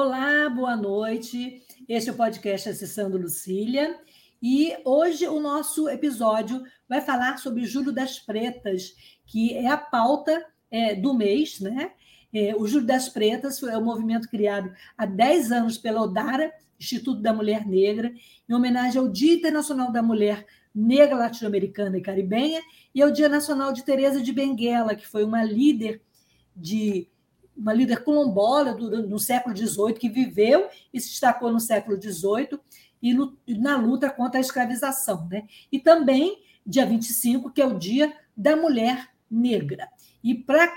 Olá, boa noite. Este é o podcast Acessando Lucília. E hoje o nosso episódio vai falar sobre Júlio das Pretas, que é a pauta é, do mês, né? É, o Júlio das Pretas foi um movimento criado há 10 anos pela Odara, Instituto da Mulher Negra, em homenagem ao Dia Internacional da Mulher Negra Latino-Americana e Caribenha e ao Dia Nacional de Teresa de Benguela, que foi uma líder de uma líder quilombola do, no século XVIII, que viveu e se destacou no século XVIII e na luta contra a escravização. Né? E também, dia 25, que é o Dia da Mulher Negra. E para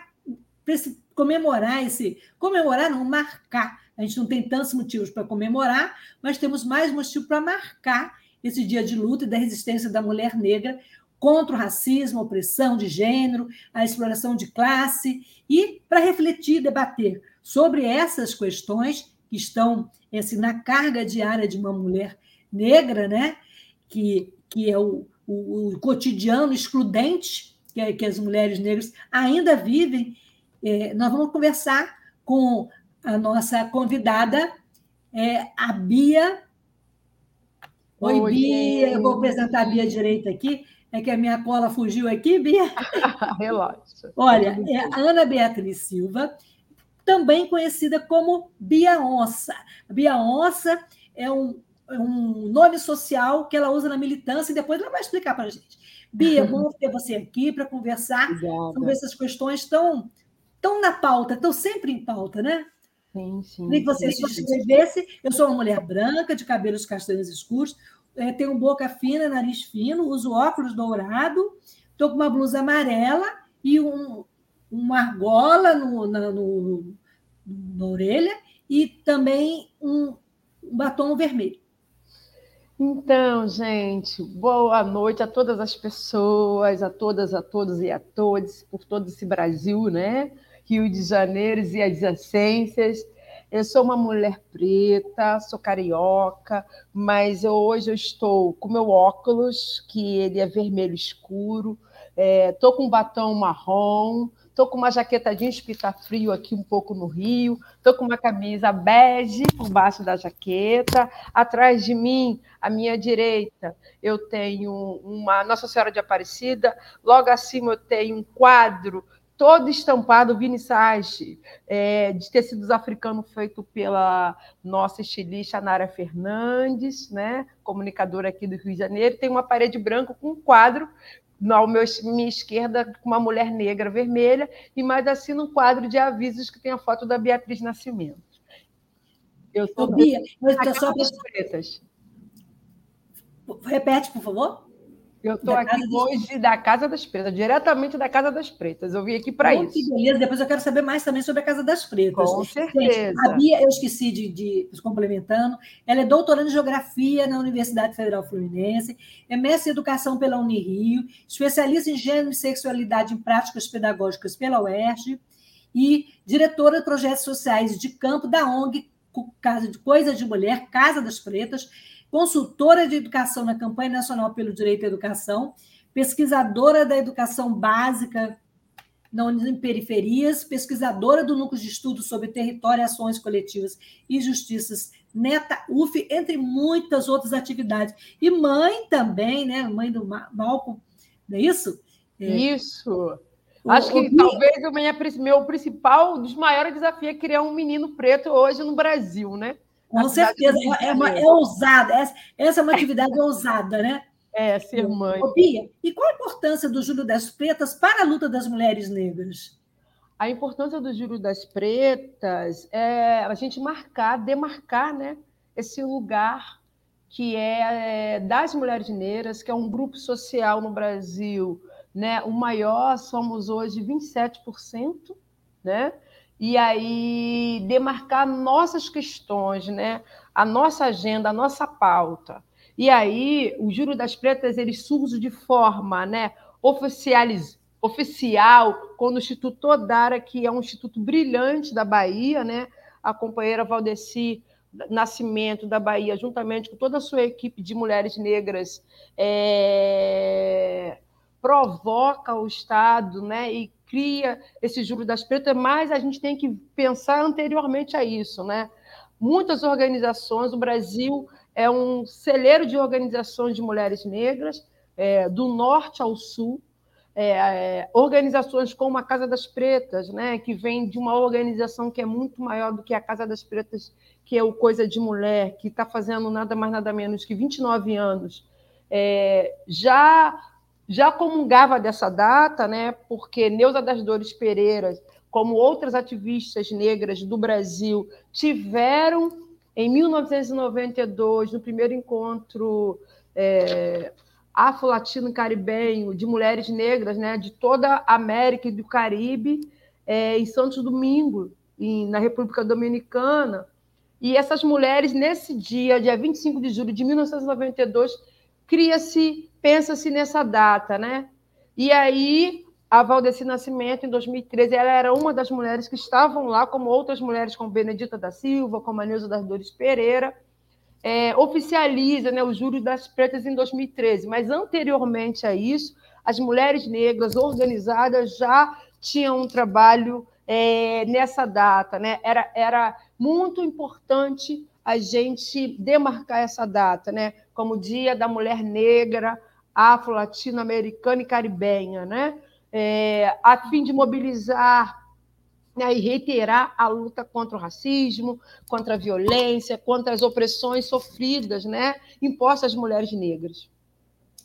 comemorar esse. Comemorar, não, marcar. A gente não tem tantos motivos para comemorar, mas temos mais motivo para marcar esse dia de luta e da resistência da mulher negra contra o racismo, a opressão de gênero, a exploração de classe, e para refletir, debater sobre essas questões que estão assim, na carga diária de uma mulher negra, né? que, que é o, o, o cotidiano excludente que, que, as mulheres negras ainda vivem. É, nós vamos conversar com a nossa convidada, é, a Bia. Oi, Oi Bia. Eu vou apresentar a Bia direito aqui. É que a minha cola fugiu aqui, Bia? Relaxa. Olha, é Ana Beatriz Silva, também conhecida como Bia Onça. Bia Onça é um, é um nome social que ela usa na militância e depois ela vai explicar para a gente. Bia, bom ter você aqui para conversar Obrigada. sobre essas questões tão, tão na pauta, tão sempre em pauta, né? Sim, sim. Queria que você se descrevesse. Eu sou uma mulher branca, de cabelos castanhos escuros, é, tenho boca fina, nariz fino, uso óculos dourado, estou com uma blusa amarela e um, uma argola no, na, no, na orelha e também um, um batom vermelho. Então, gente, boa noite a todas as pessoas, a todas, a todos e a todos, por todo esse Brasil, né? Rio de Janeiro e adjacências. Eu sou uma mulher preta, sou carioca, mas eu, hoje eu estou com meu óculos, que ele é vermelho escuro, estou é, com um batom marrom, estou com uma jaqueta jeans, porque está frio aqui um pouco no Rio, estou com uma camisa bege por baixo da jaqueta, atrás de mim, à minha direita, eu tenho uma Nossa Senhora de Aparecida, logo acima eu tenho um quadro todo estampado vinissage é, de tecidos africanos feito pela nossa estilista Nara Fernandes, né, comunicadora aqui do Rio de Janeiro. Tem uma parede branca com um quadro na minha esquerda com uma mulher negra vermelha e mais assim um quadro de avisos que tem a foto da Beatriz Nascimento. Eu sou Bia, só pretas. Repete, por favor. Eu estou aqui hoje da Casa das Pretas, diretamente da Casa das Pretas. Eu vim aqui para isso. Que beleza. Depois eu quero saber mais também sobre a Casa das Pretas. Com certeza. Gente, a Bia, eu esqueci de, de, complementando, ela é doutoranda em Geografia na Universidade Federal Fluminense, é mestre em Educação pela Unirio, especialista em Gênero e Sexualidade em Práticas Pedagógicas pela UERJ e diretora de projetos sociais de campo da ONG Casa de Coisa de Mulher, Casa das Pretas, consultora de educação na Campanha Nacional pelo Direito à Educação, pesquisadora da educação básica em periferias, pesquisadora do Núcleo de Estudos sobre Território, Ações Coletivas e Justiças Neta UF, entre muitas outras atividades. E mãe também, né? Mãe do Malcolm, não é isso? É. Isso. Acho que o... talvez o meu principal, dos maiores desafios é criar um menino preto hoje no Brasil, né? Com certeza, é, uma, é ousada. Essa, essa é uma atividade ousada, né? É, ser mãe. Bia, e qual a importância do Júlio das Pretas para a luta das mulheres negras? A importância do Júlio das Pretas é a gente marcar, demarcar né, esse lugar que é, é das mulheres negras, que é um grupo social no Brasil né? O maior somos hoje 27%, né? E aí demarcar nossas questões, né? A nossa agenda, a nossa pauta. E aí o Júri das Pretas ele surge de forma, né, oficializ oficial quando o Instituto Odara, que é um instituto brilhante da Bahia, né? A companheira Valdeci Nascimento da Bahia, juntamente com toda a sua equipe de mulheres negras, é, provoca o Estado né, e cria esse júri das pretas, mas a gente tem que pensar anteriormente a isso. Né? Muitas organizações, o Brasil é um celeiro de organizações de mulheres negras, é, do norte ao sul, é, é, organizações como a Casa das Pretas, né, que vem de uma organização que é muito maior do que a Casa das Pretas, que é o Coisa de Mulher, que está fazendo nada mais nada menos que 29 anos, é, já já comungava dessa data, né, porque Neuza das Dores Pereira, como outras ativistas negras do Brasil, tiveram em 1992, no primeiro encontro é, afro-latino-caribenho de mulheres negras né, de toda a América e do Caribe, é, em Santos Domingo, em, na República Dominicana. E essas mulheres, nesse dia, dia 25 de julho de 1992, cria-se, pensa-se nessa data, né? E aí, a Valdeci Nascimento, em 2013, ela era uma das mulheres que estavam lá, como outras mulheres, como Benedita da Silva, como a Neuza das Dores Pereira, é, oficializa né, o Júri das Pretas em 2013, mas anteriormente a isso, as mulheres negras organizadas já tinham um trabalho é, nessa data. Né? Era, era muito importante a gente demarcar essa data, né? como Dia da Mulher Negra, Afro-Latino-Americana e Caribenha, né? É, a fim de mobilizar né, e reiterar a luta contra o racismo, contra a violência, contra as opressões sofridas, né, impostas às mulheres negras.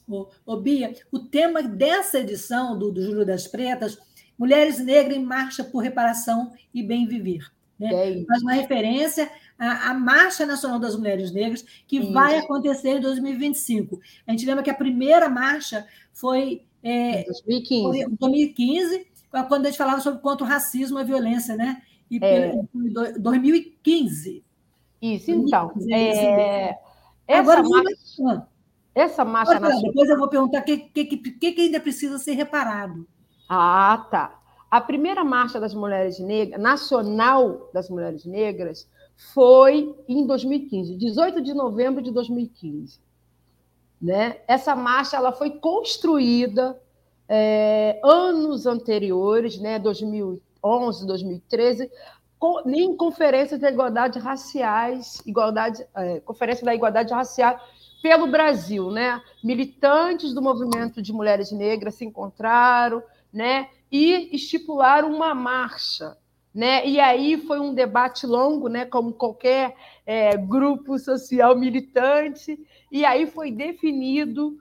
Ô, ô Bia, o tema dessa edição do, do Júlio das Pretas, Mulheres Negras em Marcha por Reparação e Bem Viver. Né? É Faz uma referência à, Marcha Nacional das Mulheres Negras, que isso. vai acontecer em 2025. A gente lembra que a primeira marcha foi é, 2015. Foi 2015 quando a gente falava sobre contra o racismo e a violência, né? E é. 2015. Isso, então. 2015, é... Essa Agora, marcha, essa marcha Agora, nacional... Depois eu vou perguntar o que, que, que, que ainda precisa ser reparado. Ah, tá. A primeira marcha das mulheres negras, nacional das mulheres negras, foi em 2015, 18 de novembro de 2015. Né? Essa marcha ela foi construída é, anos anteriores, né, 2011, 2013, em conferências da igualdade raciais, igualdade, é, conferência da igualdade racial pelo Brasil, né? Militantes do movimento de mulheres negras se encontraram, né? E estipularam uma marcha, né? E aí foi um debate longo, né? Como qualquer é, grupo social militante, e aí foi definido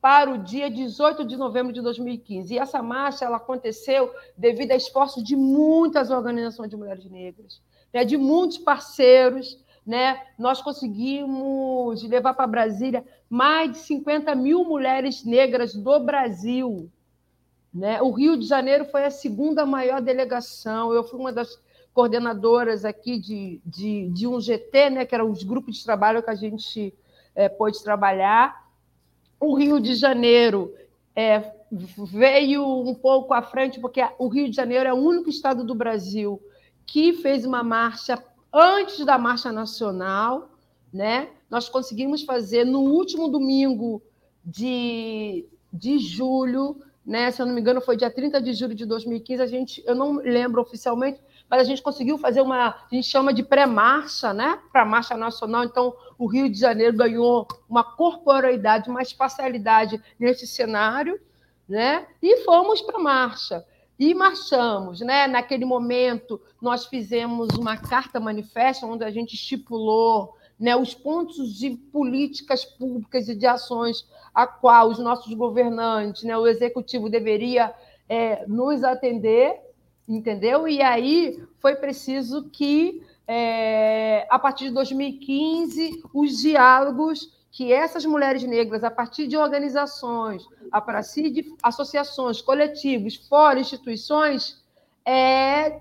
para o dia 18 de novembro de 2015. E essa marcha ela aconteceu devido a esforços de muitas organizações de mulheres negras, né, de muitos parceiros. Né? Nós conseguimos levar para Brasília mais de 50 mil mulheres negras do Brasil. Né? O Rio de Janeiro foi a segunda maior delegação. Eu fui uma das coordenadoras aqui de, de, de um GT, né? que eram os grupos de trabalho que a gente é, pôde trabalhar o Rio de Janeiro é, veio um pouco à frente, porque o Rio de Janeiro é o único estado do Brasil que fez uma marcha antes da marcha nacional, né? Nós conseguimos fazer no último domingo de, de julho, né? Se eu não me engano, foi dia 30 de julho de 2015. A gente, eu não lembro oficialmente, mas a gente conseguiu fazer uma, a gente chama de pré-marcha, né? Para a marcha nacional. Então, o Rio de Janeiro ganhou uma corporeidade, uma espacialidade nesse cenário, né? E fomos para a marcha. E marchamos, né? Naquele momento, nós fizemos uma carta manifesto onde a gente estipulou né, os pontos de políticas públicas e de ações a qual os nossos governantes, né, o executivo deveria é, nos atender, entendeu? E aí foi preciso que, é, a partir de 2015, os diálogos que essas mulheres negras, a partir de organizações, a partir de associações, coletivos, fora instituições, é,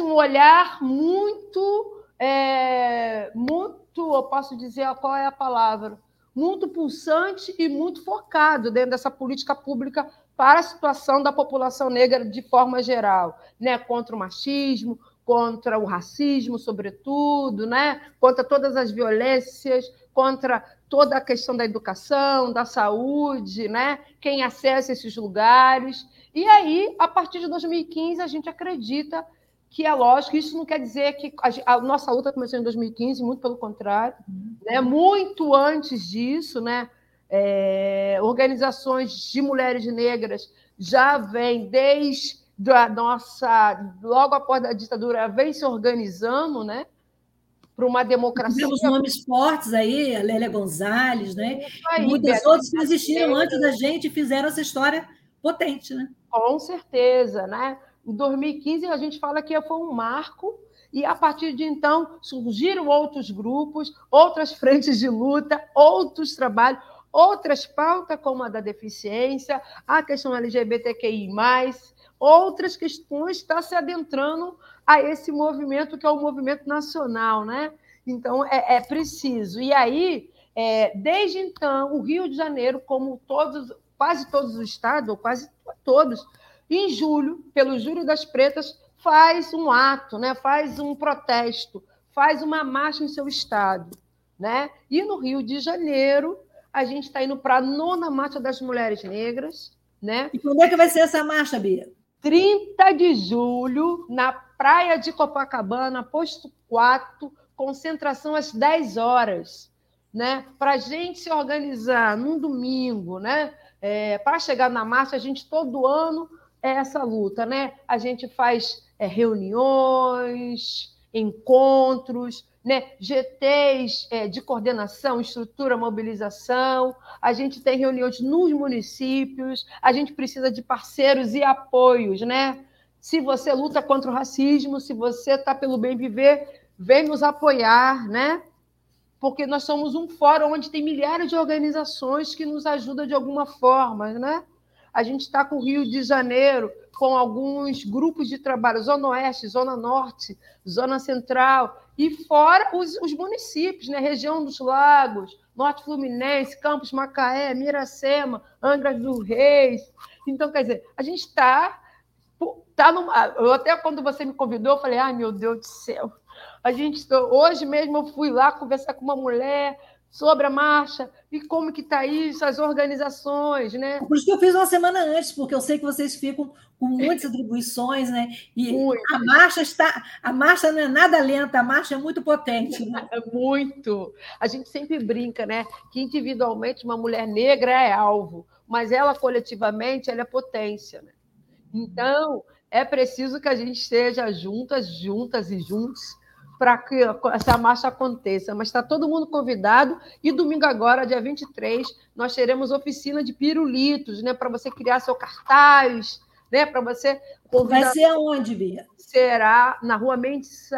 um olhar muito, é, muito, eu posso dizer qual é a palavra, muito pulsante e muito focado dentro dessa política pública para a situação da população negra de forma geral, né? contra o machismo, contra o racismo, sobretudo, né? contra todas as violências, contra toda a questão da educação, da saúde, né? quem acessa esses lugares. E aí, a partir de 2015, a gente acredita que é lógico, isso não quer dizer que a, a nossa luta começou em 2015, muito pelo contrário, uhum. né? muito antes disso, né? É, organizações de mulheres negras já vêm desde a nossa, logo após a ditadura, vem se organizando, né? Para uma democracia. Temos nomes fortes aí, a Lélia Gonzalez, né? Aí, Muitas outras que existiram antes da gente fizeram essa história potente, né? Com certeza, né? Em 2015, a gente fala que foi um marco, e a partir de então surgiram outros grupos, outras frentes de luta, outros trabalhos, outras pautas, como a da deficiência, a questão LGBTQI, outras questões está se adentrando a esse movimento que é o movimento nacional, né? Então é, é preciso. E aí, é, desde então, o Rio de Janeiro, como todos, quase todos os estados, ou quase todos, em julho, pelo Júlio das Pretas, faz um ato, né? faz um protesto, faz uma marcha em seu estado. Né? E no Rio de Janeiro, a gente está indo para a nona marcha das mulheres negras. Né? E quando é que vai ser essa marcha, Bia? 30 de julho, na praia de Copacabana, posto 4, concentração às 10 horas. Né? Para a gente se organizar num domingo, né? É, para chegar na marcha, a gente todo ano é essa luta, né? A gente faz é, reuniões, encontros, né? GTs é, de coordenação, estrutura, mobilização. A gente tem reuniões nos municípios. A gente precisa de parceiros e apoios, né? Se você luta contra o racismo, se você está pelo bem viver, vem nos apoiar, né? Porque nós somos um fórum onde tem milhares de organizações que nos ajudam de alguma forma, né? A gente está com o Rio de Janeiro, com alguns grupos de trabalho, Zona Oeste, Zona Norte, Zona Central, e fora os, os municípios, né? região dos Lagos, Norte Fluminense, Campos Macaé, Miracema, Angra dos Reis. Então, quer dizer, a gente está. Tá numa, eu até quando você me convidou, eu falei, ai meu Deus do céu. A gente hoje mesmo eu fui lá conversar com uma mulher sobre a marcha e como que está isso, as organizações, né? Por isso que eu fiz uma semana antes, porque eu sei que vocês ficam com muitas atribuições, né? E muito. a marcha está, a marcha não é nada lenta, a marcha é muito potente. Né? É muito. A gente sempre brinca, né? Que individualmente uma mulher negra é alvo, mas ela coletivamente ela é potência, né? Então é preciso que a gente esteja juntas, juntas e juntos para que essa marcha aconteça. Mas está todo mundo convidado. E domingo agora, dia 23, nós teremos oficina de pirulitos, né? Para você criar seu cartaz, né? Para você. Convidar... Vai ser aonde, Bia? Será na rua Mendes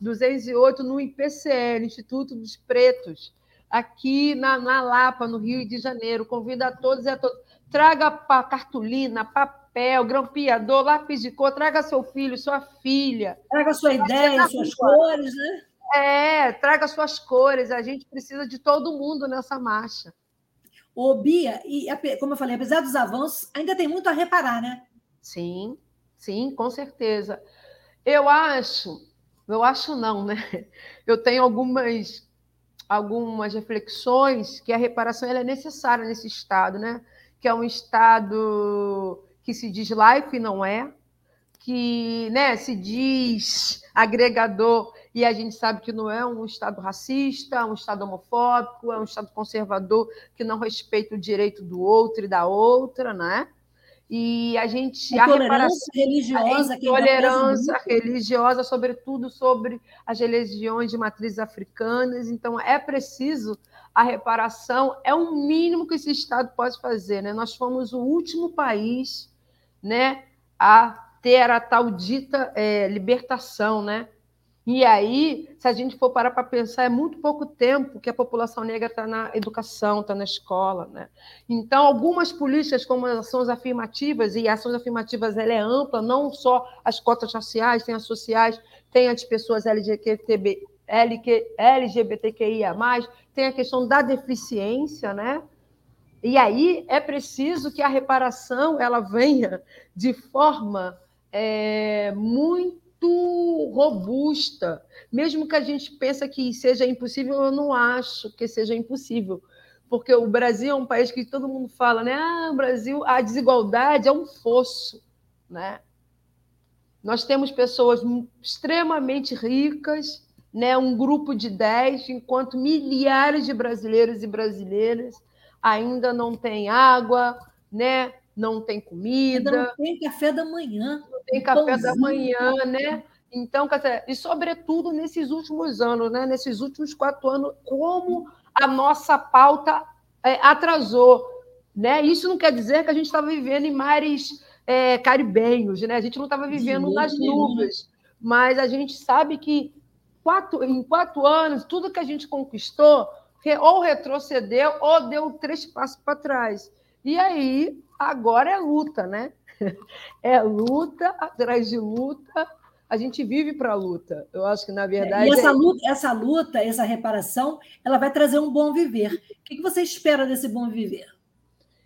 208, no IPCL, Instituto dos Pretos, aqui na, na Lapa, no Rio de Janeiro. Convido a todos e a todas. Traga cartolina, papel papel, grampeador, lápis de cor, traga seu filho, sua filha. Traga sua ideia, suas cores, né? É, traga suas cores. A gente precisa de todo mundo nessa marcha. Ô, Bia, e como eu falei, apesar dos avanços, ainda tem muito a reparar, né? Sim, sim, com certeza. Eu acho, eu acho não, né? Eu tenho algumas algumas reflexões que a reparação é necessária nesse estado, né? Que é um estado que se diz laico e não é, que né, se diz agregador e a gente sabe que não é um Estado racista, um Estado homofóbico, é um Estado conservador que não respeita o direito do outro e da outra, né? E a gente. A, a reparação religiosa. A intolerância religiosa, sobretudo sobre as religiões de matrizes africanas. Então, é preciso a reparação, é o mínimo que esse Estado pode fazer. Né? Nós fomos o último país né, a ter a tal dita é, libertação, né? E aí, se a gente for parar para pensar, é muito pouco tempo que a população negra está na educação, está na escola. Né? Então, algumas políticas, como as ações afirmativas, e ações afirmativas ela é ampla, não só as cotas raciais, tem as sociais, tem as pessoas LGBTQIA, tem a questão da deficiência, né? E aí é preciso que a reparação ela venha de forma é, muito robusta. Mesmo que a gente pense que seja impossível, eu não acho que seja impossível. Porque o Brasil é um país que todo mundo fala, né? Ah, Brasil, a desigualdade é um fosso, né? Nós temos pessoas extremamente ricas, né? um grupo de 10, enquanto milhares de brasileiros e brasileiras ainda não têm água, né? não tem comida. Ainda não tem café da manhã. Não tem café pãozinho. da manhã, né? Então, e sobretudo nesses últimos anos, né? nesses últimos quatro anos, como a nossa pauta é, atrasou. Né? Isso não quer dizer que a gente estava vivendo em mares é, caribenhos, né? a gente não estava vivendo nas nuvens, mas a gente sabe que quatro, em quatro anos, tudo que a gente conquistou ou retrocedeu ou deu três passos para trás. E aí, agora é luta, né? É luta atrás de luta. A gente vive para a luta. Eu acho que, na verdade. E essa, é... luta, essa luta, essa reparação, ela vai trazer um bom viver. O que você espera desse bom viver?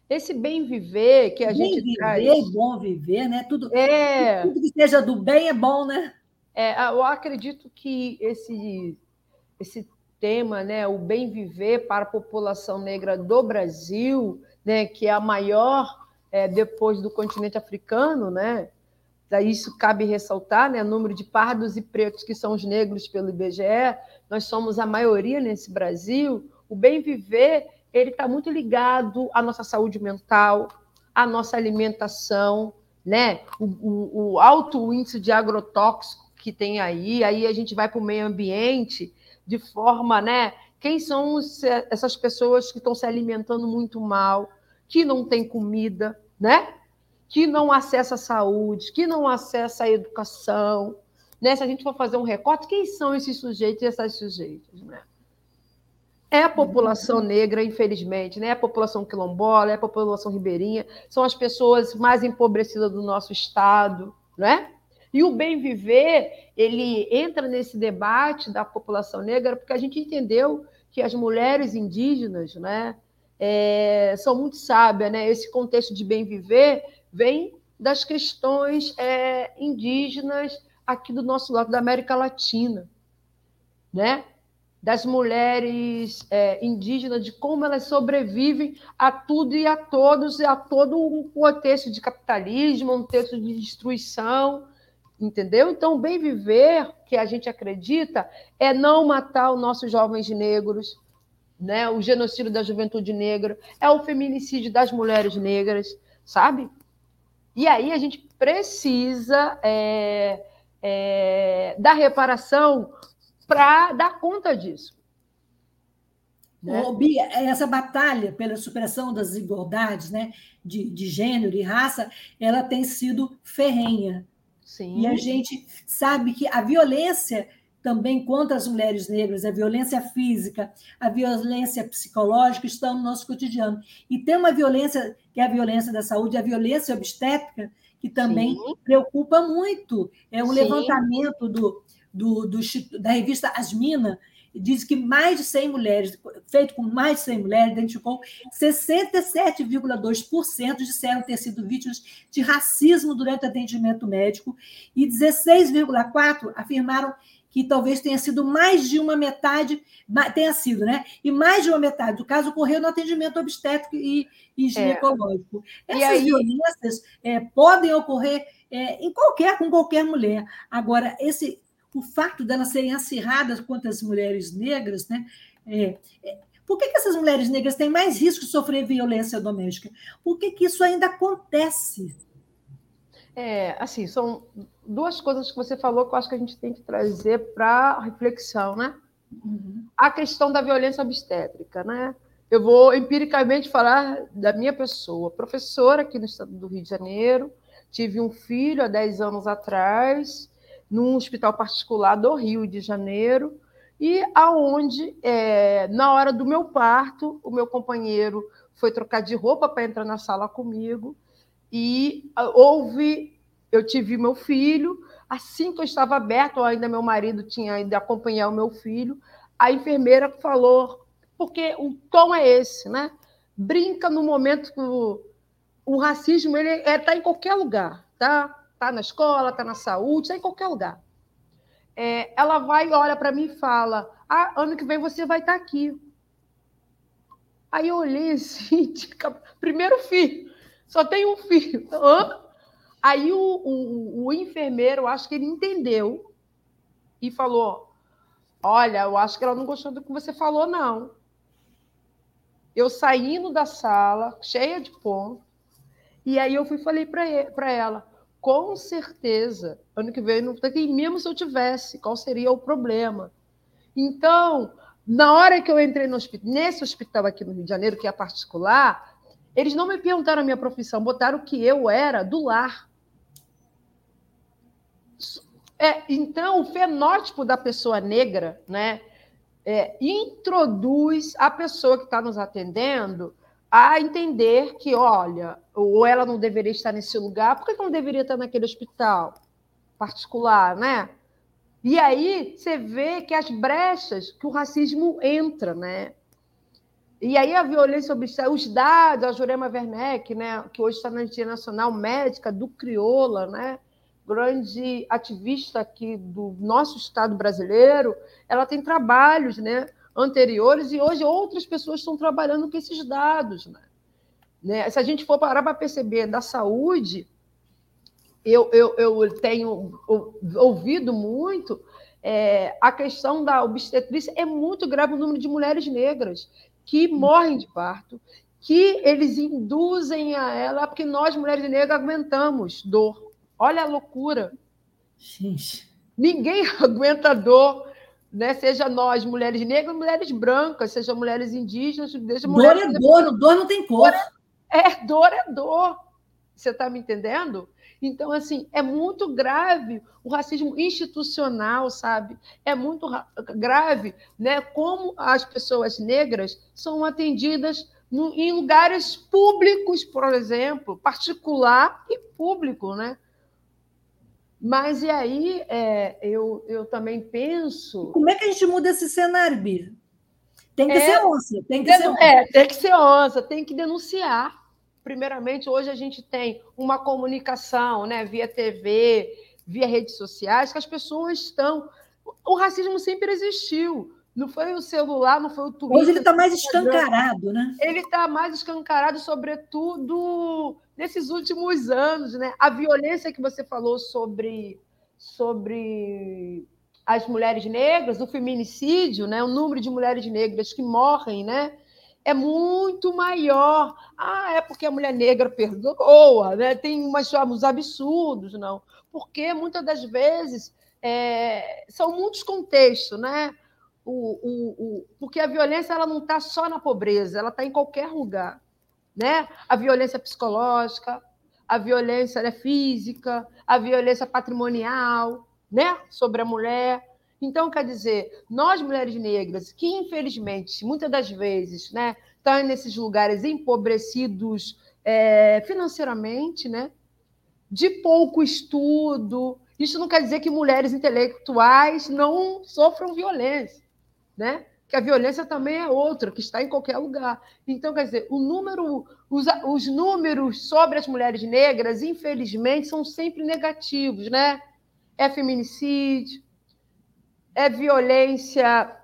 Esse bem viver que a bem gente viver, traz. bom viver, né? Tudo, é... tudo que seja do bem é bom, né? É, eu acredito que esse, esse tema, né, o bem viver para a população negra do Brasil, né, que é a maior é, depois do continente africano, né? Isso cabe ressaltar, né? O número de pardos e pretos que são os negros pelo IBGE, nós somos a maioria nesse Brasil. O bem viver ele está muito ligado à nossa saúde mental, à nossa alimentação, né? O, o, o alto índice de agrotóxico que tem aí, aí a gente vai para o meio ambiente de forma, né? Quem são os, essas pessoas que estão se alimentando muito mal, que não tem comida, né? Que não acessa a saúde, que não acessa a educação, né? Se a gente for fazer um recorte, quem são esses sujeitos e essas sujeitas, né? É a população negra, infelizmente, né? É a população quilombola, é a população ribeirinha, são as pessoas mais empobrecidas do nosso estado, né? E o bem viver, ele entra nesse debate da população negra porque a gente entendeu que as mulheres indígenas, né, é, são muito sábias, né? Esse contexto de bem viver vem das questões é, indígenas aqui do nosso lado da América Latina, né? Das mulheres é, indígenas, de como elas sobrevivem a tudo e a todos, e a todo um contexto de capitalismo, um contexto de destruição, entendeu? Então, o bem viver que a gente acredita é não matar os nossos jovens negros, né? O genocídio da juventude negra é o feminicídio das mulheres negras, sabe? E aí a gente precisa é, é, da reparação para dar conta disso. Né? Bia, essa batalha pela superação das desigualdades né, de, de gênero e raça, ela tem sido ferrenha. Sim. E a gente sabe que a violência também contra as mulheres negras, a violência física, a violência psicológica estão no nosso cotidiano. E tem uma violência, que é a violência da saúde, a violência obstétrica, que também Sim. preocupa muito. É um Sim. levantamento do, do, do, da revista Asmina, diz que mais de 100 mulheres, feito com mais de 100 mulheres, identificou 67,2% disseram ter sido vítimas de racismo durante o atendimento médico e 16,4% afirmaram que talvez tenha sido mais de uma metade, tenha sido, né? E mais de uma metade do caso ocorreu no atendimento obstétrico e, e é. ginecológico. É. Essas e aí... violências é, podem ocorrer é, em qualquer, com qualquer mulher. Agora, esse, o fato delas serem acirradas contra as mulheres negras, né? É, é, por que, que essas mulheres negras têm mais risco de sofrer violência doméstica? Por que, que isso ainda acontece? É, assim, são duas coisas que você falou que eu acho que a gente tem que trazer para reflexão, né? Uhum. A questão da violência obstétrica, né? Eu vou empiricamente falar da minha pessoa, professora aqui no estado do Rio de Janeiro, tive um filho há 10 anos atrás, num hospital particular do Rio de Janeiro, e aonde, é, na hora do meu parto, o meu companheiro foi trocar de roupa para entrar na sala comigo, e ah, houve, eu tive meu filho, assim que eu estava aberto, ainda meu marido tinha ido acompanhar o meu filho, a enfermeira falou, porque o tom é esse, né? Brinca no momento que o, o racismo ele está é, tá em qualquer lugar, tá? Tá na escola, tá na saúde, está em qualquer lugar. É, ela vai, olha para mim e fala: ah, ano que vem você vai estar tá aqui. Aí eu olhei assim, primeiro filho, só tem um filho. Hã? Aí o, o, o enfermeiro, acho que ele entendeu e falou: Olha, eu acho que ela não gostou do que você falou, não. Eu saindo da sala, cheia de ponto, e aí eu fui falei para ela: com certeza, ano que vem não mesmo se eu tivesse, qual seria o problema? Então, na hora que eu entrei no hospital, nesse hospital aqui no Rio de Janeiro, que é particular, eles não me perguntaram a minha profissão, botaram que eu era do lar. É, então, o fenótipo da pessoa negra né, é, introduz a pessoa que está nos atendendo a entender que, olha, ou ela não deveria estar nesse lugar, por que não deveria estar naquele hospital particular, né? E aí você vê que as brechas que o racismo entra, né? E aí a violência obstétrica, os dados, a Jurema Werneck, né, que hoje está na Internacional Médica do Crioula, né? grande ativista aqui do nosso Estado brasileiro, ela tem trabalhos né, anteriores e hoje outras pessoas estão trabalhando com esses dados. Né? Né? Se a gente for parar para perceber da saúde, eu, eu, eu tenho ouvido muito é, a questão da obstetrícia, é muito grave o número de mulheres negras que morrem de parto, que eles induzem a ela, porque nós, mulheres negras, aguentamos dor Olha a loucura. Gente. Ninguém aguenta dor, né? seja nós, mulheres negras, mulheres brancas, seja mulheres indígenas, seja mulheres. Dor é dor, dor não tem cor. É, dor é dor. Você está me entendendo? Então, assim, é muito grave o racismo institucional, sabe? É muito grave né, como as pessoas negras são atendidas no, em lugares públicos, por exemplo, particular e público, né? Mas e aí é, eu, eu também penso. Como é que a gente muda esse cenário, Bia? Tem que é, ser onça, tem que ser onça. É, tem que ser onça, tem que denunciar. Primeiramente, hoje a gente tem uma comunicação né, via TV, via redes sociais, que as pessoas estão. O racismo sempre existiu. Não foi o celular, não foi o Twitter. Hoje ele está mais escancarado, né? Ele está mais escancarado, sobretudo nesses últimos anos, né? A violência que você falou sobre, sobre as mulheres negras, o feminicídio, né? O número de mulheres negras que morrem, né? É muito maior. Ah, é porque a mulher negra perdoa, né? Tem umas, uns absurdos, não. Porque muitas das vezes é, são muitos contextos, né? O, o, o, porque a violência ela não está só na pobreza, ela está em qualquer lugar né? A violência psicológica, a violência né, física, a violência patrimonial, né? Sobre a mulher. Então, quer dizer, nós mulheres negras, que infelizmente, muitas das vezes, né, estão nesses lugares empobrecidos é, financeiramente, né, de pouco estudo, isso não quer dizer que mulheres intelectuais não sofram violência, né? que a violência também é outra, que está em qualquer lugar. Então, quer dizer, o número, os, os números sobre as mulheres negras, infelizmente, são sempre negativos, né? É feminicídio, é violência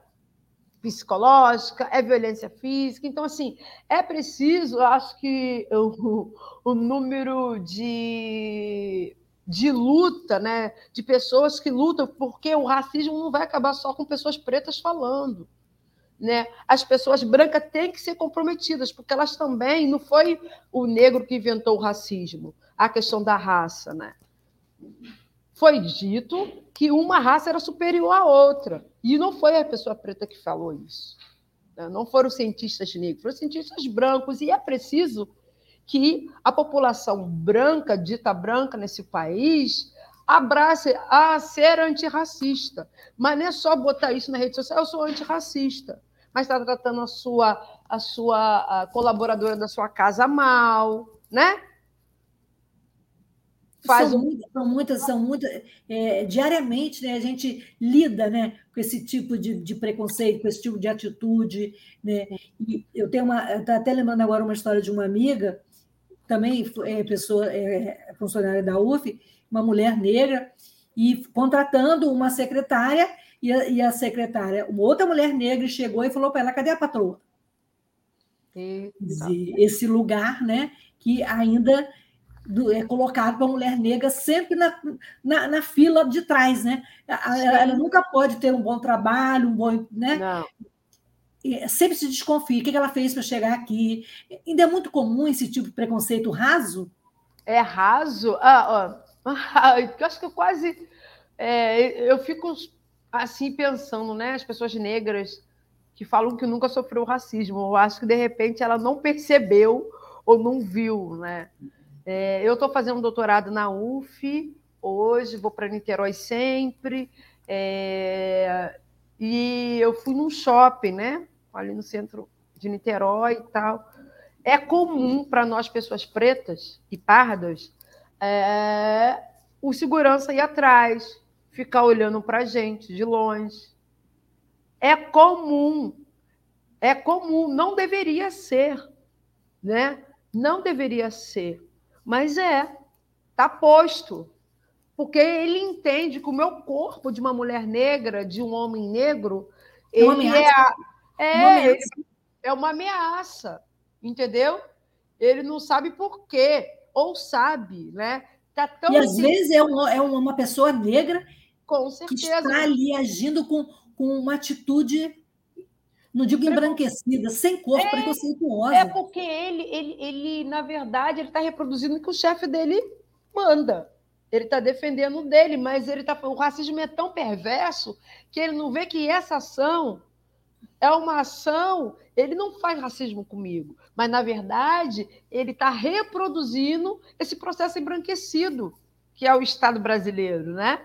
psicológica, é violência física. Então, assim, é preciso, acho que o, o número de, de luta, né, de pessoas que lutam, porque o racismo não vai acabar só com pessoas pretas falando né? As pessoas brancas têm que ser comprometidas, porque elas também não foi o negro que inventou o racismo, a questão da raça, né? Foi dito que uma raça era superior à outra, e não foi a pessoa preta que falou isso. Né? Não foram cientistas negros, foram cientistas brancos, e é preciso que a população branca, dita branca nesse país, abrace a ser antirracista. Mas não é só botar isso na rede social, eu sou antirracista. Mas está tratando a sua, a sua a colaboradora da sua casa mal, né? Faz são, muitas, são muitas, são muitas é, diariamente né, a gente lida né, com esse tipo de, de, preconceito, com esse tipo de atitude. Né? E eu tenho uma. Estou até lembrando agora uma história de uma amiga, também é pessoa, é funcionária da UF, uma mulher negra, e contratando uma secretária, e a, e a secretária, uma outra mulher negra, chegou e falou para ela: cadê a patroa? Dizer, esse lugar né, que ainda do, é colocado para a mulher negra sempre na, na, na, fila de trás, né? Ela, ela, nunca pode ter um bom trabalho, um bom. Né? Não. E sempre se desconfia. O que ela fez para chegar aqui? Ainda é muito comum esse tipo de preconceito raso? É raso? Ah, ah, eu acho que eu quase. É, eu fico assim pensando, né? As pessoas negras que falam que nunca sofreu racismo. Eu acho que de repente ela não percebeu ou não viu, né? É, eu estou fazendo um doutorado na UF hoje, vou para Niterói sempre. É, e eu fui num shopping, né? Ali no centro de Niterói e tal. É comum para nós, pessoas pretas e pardas, é, o segurança ir atrás, ficar olhando para a gente de longe. É comum. É comum. Não deveria ser, né? Não deveria ser. Mas é, está posto. Porque ele entende que o meu corpo de uma mulher negra, de um homem negro, é ele é, é, uma é uma ameaça, entendeu? Ele não sabe por quê, ou sabe, né? Tá tão e às vezes é uma, é uma pessoa negra que está ali agindo com, com uma atitude não digo embranquecida, sem cor, é, preconceituosa. É porque ele, ele, ele, na verdade, ele está reproduzindo o que o chefe dele manda. Ele está defendendo dele, mas ele tá, o racismo é tão perverso que ele não vê que essa ação é uma ação. Ele não faz racismo comigo, mas, na verdade, ele está reproduzindo esse processo embranquecido que é o Estado brasileiro, né?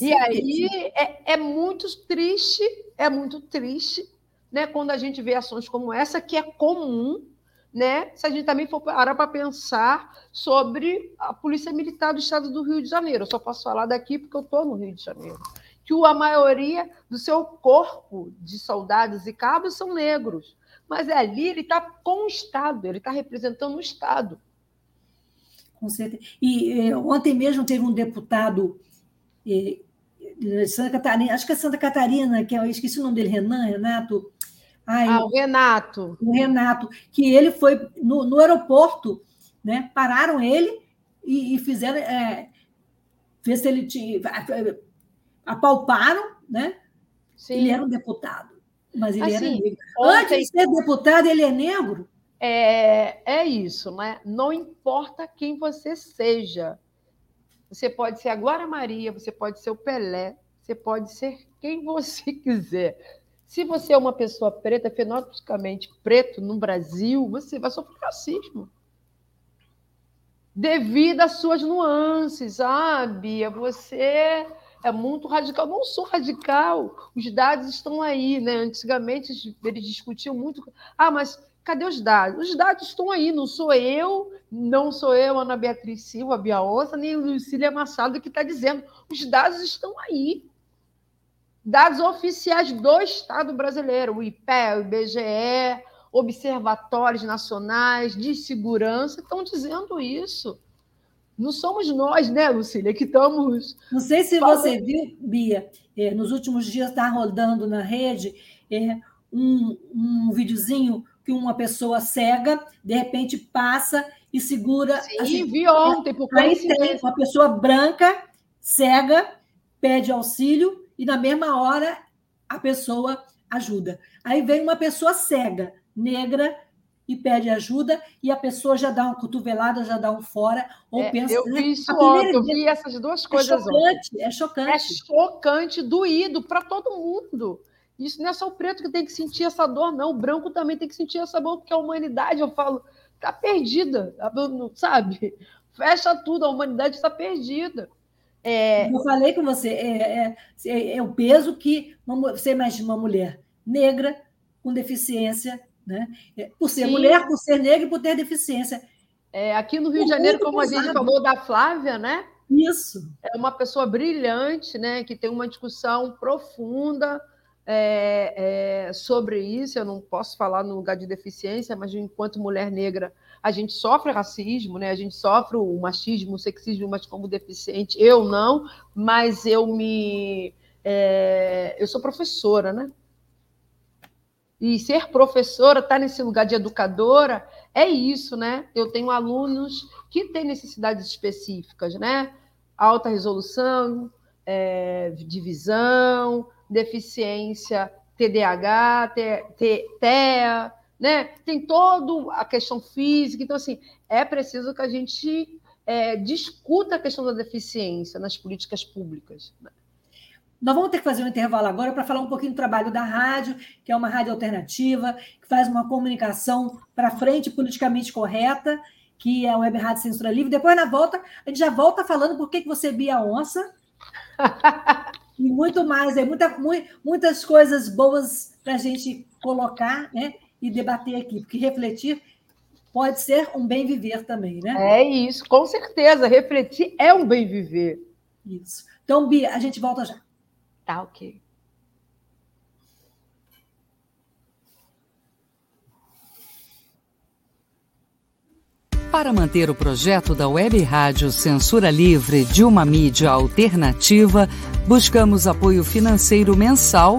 e aí é, é, muito triste, é muito triste, né? Quando a gente vê ações como essa, que é comum, né? Se a gente também for parar para pensar sobre a Polícia Militar do Estado do Rio de Janeiro. Eu só posso falar daqui porque eu estou no Rio de Janeiro. Que a maioria do seu corpo de soldados e cabos são negros. Mas ali ele está com o Estado, ele está representando o Estado. Com certeza. E eh, ontem mesmo teve um deputado Santa Catarina, acho que é Santa Catarina, que é, eu esqueci o nome dele, Renan, Renato. Ai, ah, o Renato. O Renato, que ele foi no, no aeroporto, né? Pararam ele e, e fizeram. É, ver se ele tinha. Apalparam, né? Sim. Ele era um deputado, mas ele assim, era negro. Ontem... Antes de ser deputado, ele é negro? É, é isso, né? Não importa quem você seja, você pode ser a Glória Maria, você pode ser o Pelé, você pode ser quem você quiser. Se você é uma pessoa preta, fenotipicamente preto no Brasil, você vai sofrer racismo. Devido às suas nuances. Ah, Bia, você é muito radical. Não sou radical. Os dados estão aí, né? Antigamente eles discutiam muito. Ah, mas Cadê os dados? Os dados estão aí, não sou eu, não sou eu, Ana Beatriz Silva, Bia Onça, nem Lucília Machado que está dizendo. Os dados estão aí. Dados oficiais do Estado brasileiro, o IPE, o IBGE, observatórios nacionais de segurança estão dizendo isso. Não somos nós, né, Lucília, que estamos. Não sei se falando... você viu, Bia, é, nos últimos dias está rodando na rede é, um, um videozinho que uma pessoa cega, de repente, passa e segura. Sim, assim, vi ontem, porque aí tem uma pessoa branca, cega, pede auxílio e na mesma hora a pessoa ajuda. Aí vem uma pessoa cega, negra, e pede ajuda, e a pessoa já dá uma cotovelada, já dá um fora, ou é, pensa. Eu vi isso ontem, eu vi essas duas coisas. É chocante, ontem. é chocante. É chocante, doído para todo mundo. Isso não é só o preto que tem que sentir essa dor, não. O branco também tem que sentir essa dor, porque a humanidade, eu falo, está perdida, sabe? fecha tudo, a humanidade está perdida. É... Eu falei com você, é, é, é, o peso que uma, você imagina uma mulher negra com deficiência, né? É, por ser Sim. mulher, por ser negra e por ter deficiência. É, aqui no Rio de Janeiro, como a gente falou da Flávia, né? Isso. É uma pessoa brilhante, né? Que tem uma discussão profunda é, é, sobre isso. Eu não posso falar no lugar de deficiência, mas enquanto mulher negra, a gente sofre racismo, né? A gente sofre o machismo, o sexismo, mas como deficiente, eu não, mas eu me. É, eu sou professora, né? E ser professora, estar tá nesse lugar de educadora, é isso, né? Eu tenho alunos que têm necessidades específicas, né? Alta resolução, é, divisão, deficiência TDAH, TEA, né? Tem toda a questão física. Então, assim, é preciso que a gente é, discuta a questão da deficiência nas políticas públicas. Né? Nós vamos ter que fazer um intervalo agora para falar um pouquinho do trabalho da rádio, que é uma rádio alternativa, que faz uma comunicação para frente politicamente correta, que é a Web Rádio Censura Livre. Depois, na volta, a gente já volta falando por que, que você via onça. e muito mais, é muita, muitas coisas boas para a gente colocar né, e debater aqui, porque refletir pode ser um bem viver também, né? É isso, com certeza. Refletir é um bem viver. Isso. Então, Bia, a gente volta já. Tá ok. Para manter o projeto da Web Rádio Censura Livre de uma mídia alternativa, buscamos apoio financeiro mensal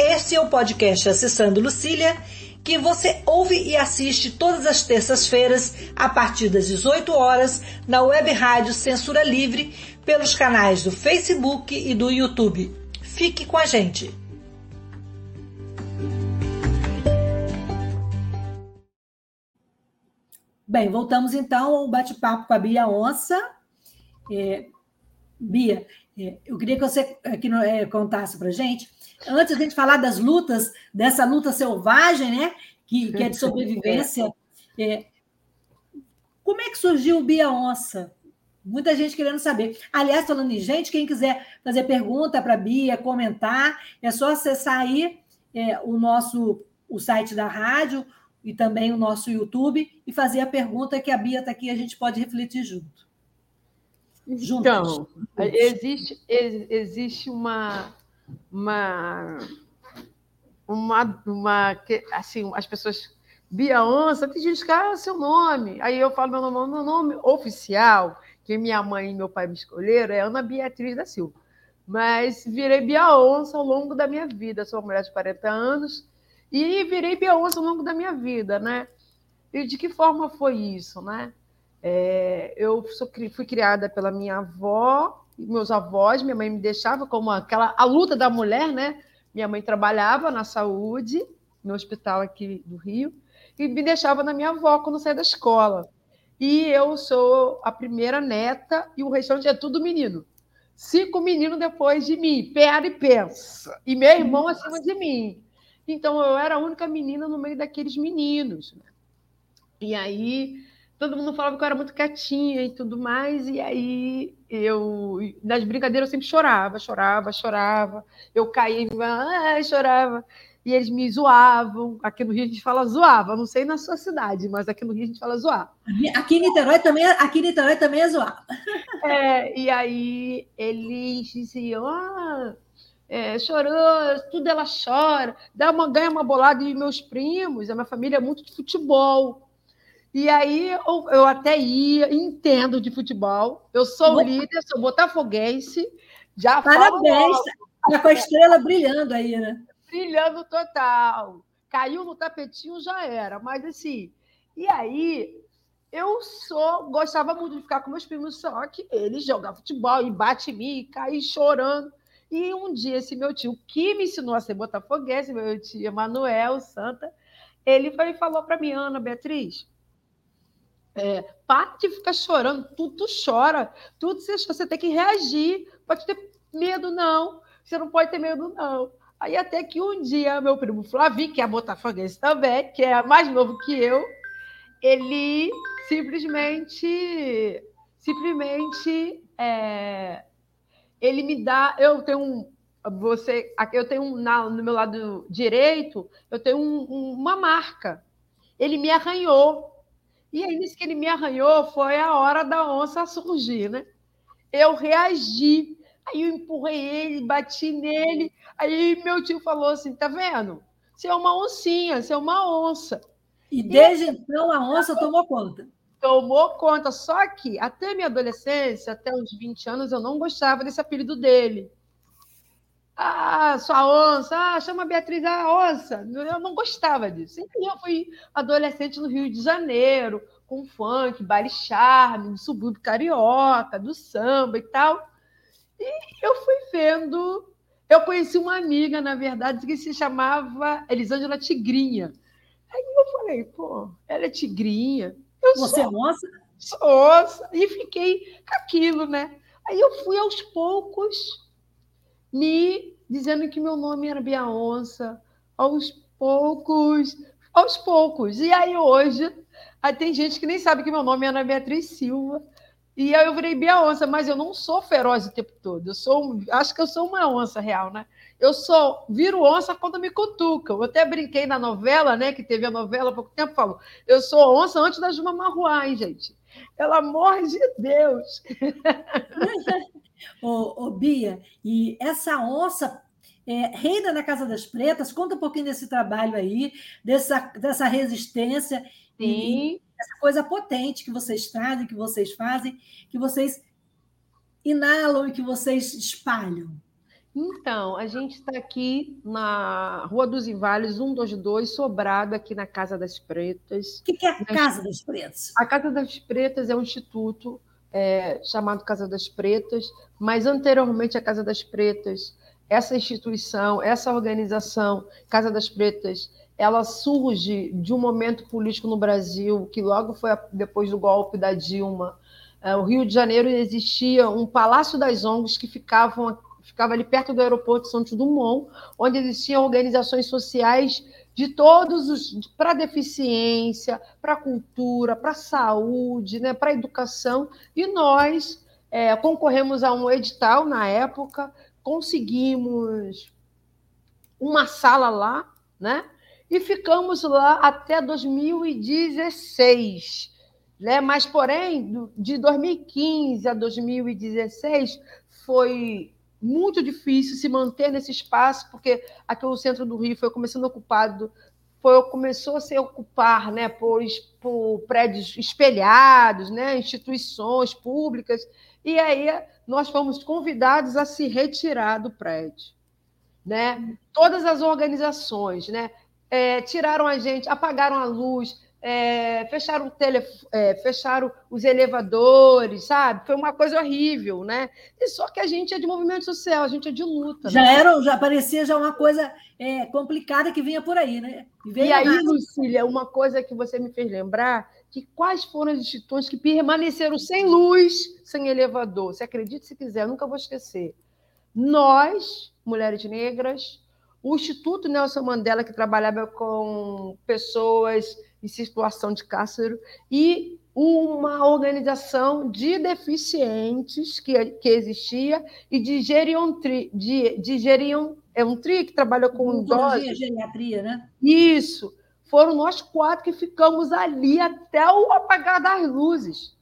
Este é o podcast Acessando Lucília, que você ouve e assiste todas as terças-feiras, a partir das 18 horas, na web rádio Censura Livre, pelos canais do Facebook e do YouTube. Fique com a gente! Bem, voltamos então ao bate-papo com a Bia Onça. É, Bia, eu queria que você aqui é, contasse para gente, antes de a gente falar das lutas, dessa luta selvagem, né, que, que é de sobrevivência, é, como é que surgiu o Bia Onça? Muita gente querendo saber. Aliás, falando em gente, quem quiser fazer pergunta para a Bia, comentar, é só acessar aí é, o nosso o site da rádio e também o nosso YouTube e fazer a pergunta que a Bia está aqui a gente pode refletir junto. Então, existe, existe uma, uma, uma, uma, assim, as pessoas, Bia Onça, tem gente que, ah, seu nome. Aí eu falo meu nome, meu nome oficial, que minha mãe e meu pai me escolheram, é Ana Beatriz da Silva. Mas virei Bia Onça ao longo da minha vida. Sou uma mulher de 40 anos, e virei Beyoncé ao longo da minha vida, né? E de que forma foi isso, né? É, eu sou, fui criada pela minha avó, meus avós, minha mãe me deixava como aquela a luta da mulher, né? Minha mãe trabalhava na saúde, no hospital aqui do Rio, e me deixava na minha avó quando saía da escola. E eu sou a primeira neta e o restante é tudo menino. Cinco meninos depois de mim, pera e pensa. E meu irmão acima de mim. Então eu era a única menina no meio daqueles meninos. Né? E aí todo mundo falava que eu era muito quietinha e tudo mais. E aí eu, nas brincadeiras, eu sempre chorava, chorava, chorava. Eu caía, ah, chorava e eles me zoavam. Aqui no Rio a gente fala zoava, não sei na sua cidade, mas aqui no Rio a gente fala zoar. Aqui em Niterói também, aqui em Niterói também é zoar. É, e aí eles diziam, ah, é, chorou, tudo ela chora, dá uma, ganha uma bolada de meus primos, a minha família é muito de futebol. E aí eu, eu até ia, entendo de futebol, eu sou Boa. líder, sou botafoguense, já Parabéns, tá com a estrela brilhando aí, né? brilhando total. Caiu no tapetinho, já era. Mas assim, e aí eu sou, gostava muito de ficar com meus primos, só que eles jogavam futebol e bate em mim, e caí chorando. E um dia, esse meu tio, que me ensinou a ser botafoguense, meu tio Emanuel Santa, ele foi e falou para mim, Ana Beatriz, é, para de ficar chorando, tudo tu chora, tudo você, você tem que reagir, pode ter medo, não, você não pode ter medo, não. Aí até que um dia meu primo Flavinho, que é botafoguense também, que é mais novo que eu, ele simplesmente, simplesmente, é, ele me dá, eu tenho um, você, eu tenho um, na, no meu lado direito, eu tenho um, um, uma marca. Ele me arranhou. E aí, nisso que ele me arranhou, foi a hora da onça surgir, né? Eu reagi. Aí eu empurrei ele, bati nele. Aí meu tio falou assim: tá vendo? Você é uma oncinha, você é uma onça. E desde e... então a onça tomou conta. Tomou conta. Só que até minha adolescência, até uns 20 anos, eu não gostava desse apelido dele. Ah, sua onça, ah, chama a Beatriz a onça. Eu não gostava disso. Então, eu fui adolescente no Rio de Janeiro, com funk, baile charme, no subúrbio carioca, do samba e tal. E eu fui vendo. Eu conheci uma amiga, na verdade, que se chamava Elisângela Tigrinha. Aí eu falei, pô, ela é tigrinha. Eu Você sou, é moça? Sou moça. E fiquei com aquilo, né? Aí eu fui aos poucos me dizendo que meu nome era Bia Onça, aos poucos, aos poucos. E aí hoje, aí tem gente que nem sabe que meu nome é Beatriz Silva. E aí eu virei Bia Onça, mas eu não sou feroz o tempo todo. Eu sou, acho que eu sou uma onça real, né? Eu sou, viro onça quando me cutucam. Eu até brinquei na novela, né? Que teve a novela há pouco tempo, falo, eu sou onça antes da Juma Marruá, hein, gente? Pelo amor de Deus! ô, ô, Bia, e essa onça é, reina na Casa das Pretas, conta um pouquinho desse trabalho aí, dessa, dessa resistência. Sim. E, essa coisa potente que vocês trazem, que vocês fazem, que vocês inalam e que vocês espalham? Então, a gente está aqui na Rua dos Invales, 122, sobrado aqui na Casa das Pretas. O que, que é a Casa das Pretas? A Casa das Pretas é um instituto é, chamado Casa das Pretas, mas anteriormente a Casa das Pretas, essa instituição, essa organização, Casa das Pretas, ela surge de um momento político no Brasil que logo foi depois do golpe da Dilma. É, o Rio de Janeiro existia um Palácio das ONGs que ficavam, ficava ali perto do aeroporto de Santos Dumont, onde existiam organizações sociais de todos os para deficiência, para cultura, para saúde, né, para educação, e nós é, concorremos a um edital na época, conseguimos uma sala lá, né? e ficamos lá até 2016. Né? Mas, porém, de 2015 a 2016 foi muito difícil se manter nesse espaço, porque aqui o centro do Rio foi começando ocupado, foi, começou a se ocupar né, por, por prédios espelhados, né, instituições públicas, e aí nós fomos convidados a se retirar do prédio. Né? Todas as organizações, né? é, tiraram a gente, apagaram a luz, é, fecharam, é, fecharam os elevadores, sabe? Foi uma coisa horrível, né? E só que a gente é de movimento social, a gente é de luta. Já né? era, já parecia já uma coisa é, complicada que vinha por aí, né? E, e aí, mais... Lucília, uma coisa que você me fez lembrar, que quais foram as instituições que permaneceram sem luz, sem elevador? Você acredita se quiser, nunca vou esquecer. Nós, mulheres negras, o Instituto Nelson Mandela, que trabalhava com pessoas em situação de cárcere, e uma organização de deficientes que, que existia e de geriontri, de, de gerion, é um tri que trabalha com idosos. geriatria, né? Isso. Foram nós quatro que ficamos ali até o apagar das luzes.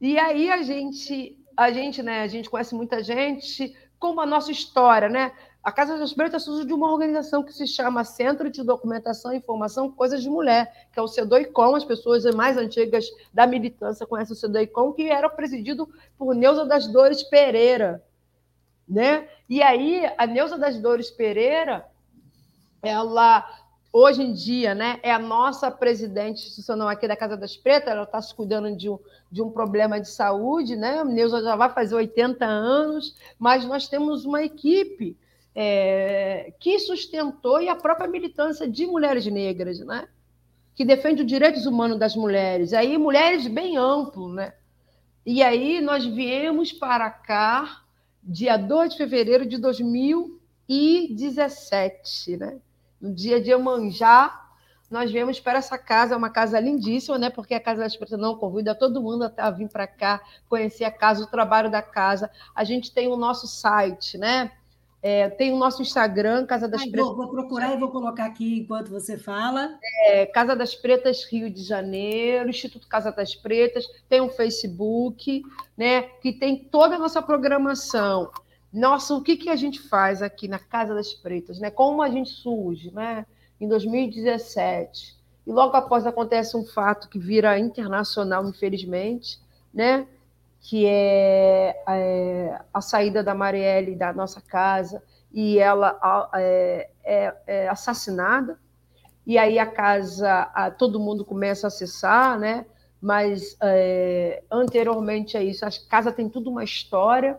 E aí a gente, a gente, né, a gente conhece muita gente, como a nossa história, né? A Casa das Pretas surge de uma organização que se chama Centro de Documentação e Informação Coisas de Mulher, que é o CEDOICOM, as pessoas mais antigas da militância conhecem o CEDOICOM, que era presidido por Neuza das Dores Pereira. Né? E aí, a Neuza das Dores Pereira, ela hoje em dia, né, é a nossa presidente institucional aqui da Casa das Pretas, ela está se cuidando de um, de um problema de saúde, né? A Neuza já vai fazer 80 anos, mas nós temos uma equipe é, que sustentou e a própria militância de mulheres negras, né? que defende os direitos humanos das mulheres. Aí, mulheres bem amplo, né? E aí nós viemos para cá, dia 2 de fevereiro de 2017, né? no dia de Iemanjá, nós viemos para essa casa, uma casa lindíssima, né? Porque a Casa das Pretas não convida todo mundo a vir para cá, conhecer a casa, o trabalho da casa. A gente tem o nosso site, né? É, tem o nosso Instagram, Casa das Ai, Pretas. Vou, vou, procurar e vou colocar aqui enquanto você fala. É, Casa das Pretas Rio de Janeiro, Instituto Casa das Pretas, tem um Facebook, né? Que tem toda a nossa programação. Nossa, o que, que a gente faz aqui na Casa das Pretas, né? Como a gente surge, né? Em 2017. E logo após acontece um fato que vira internacional, infelizmente, né? Que é, é a saída da Marielle da nossa casa e ela é, é, é assassinada. E aí a casa, a, todo mundo começa a acessar, né? Mas é, anteriormente a isso, a casa tem tudo uma história,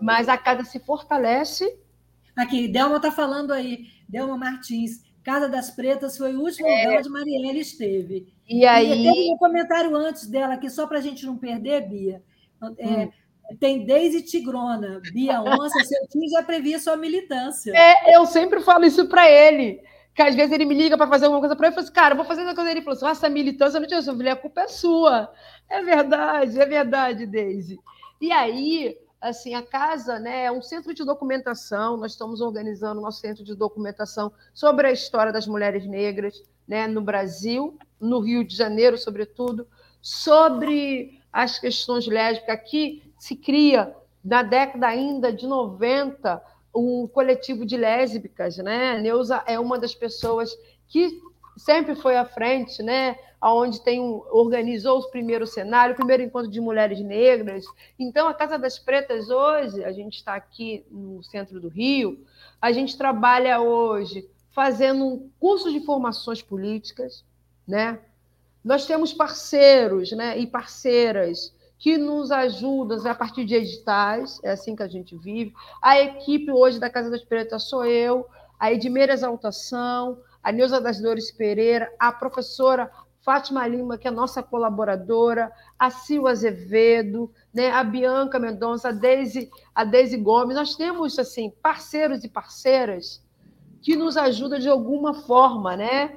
mas a casa se fortalece. Aqui, Delma está falando aí, Delma Martins. Casa das Pretas foi o último é. lugar onde Marielle esteve. E aí. E teve um comentário antes dela aqui, só para a gente não perder, Bia. É, hum. Tem Deise Tigrona, Bia Onça, seu tio já previa sua militância. É, eu sempre falo isso para ele. Que às vezes ele me liga para fazer alguma coisa para ele e fala assim, cara, vou fazer uma coisa. Ele falou assim: essa militância não tinha. Eu falei, a culpa é sua. É verdade, é verdade, Deise. E aí, assim, a casa né, é um centro de documentação. Nós estamos organizando o nosso centro de documentação sobre a história das mulheres negras né, no Brasil, no Rio de Janeiro, sobretudo, sobre as questões lésbicas. Aqui se cria, na década ainda de 90, um coletivo de lésbicas. Né? A Neuza é uma das pessoas que sempre foi à frente, né? onde tem um, organizou o primeiro cenário, o primeiro encontro de mulheres negras. Então, a Casa das Pretas, hoje, a gente está aqui no centro do Rio, a gente trabalha hoje fazendo um curso de formações políticas, né? Nós temos parceiros né, e parceiras que nos ajudam a partir de editais, é assim que a gente vive. A equipe hoje da Casa das Pretas sou eu, a Edmeira Exaltação, a Neuza das Dores Pereira, a professora Fátima Lima, que é nossa colaboradora, a Sil Azevedo, né, a Bianca Mendonça, a Deise, a Deise Gomes. Nós temos assim parceiros e parceiras que nos ajudam de alguma forma, né?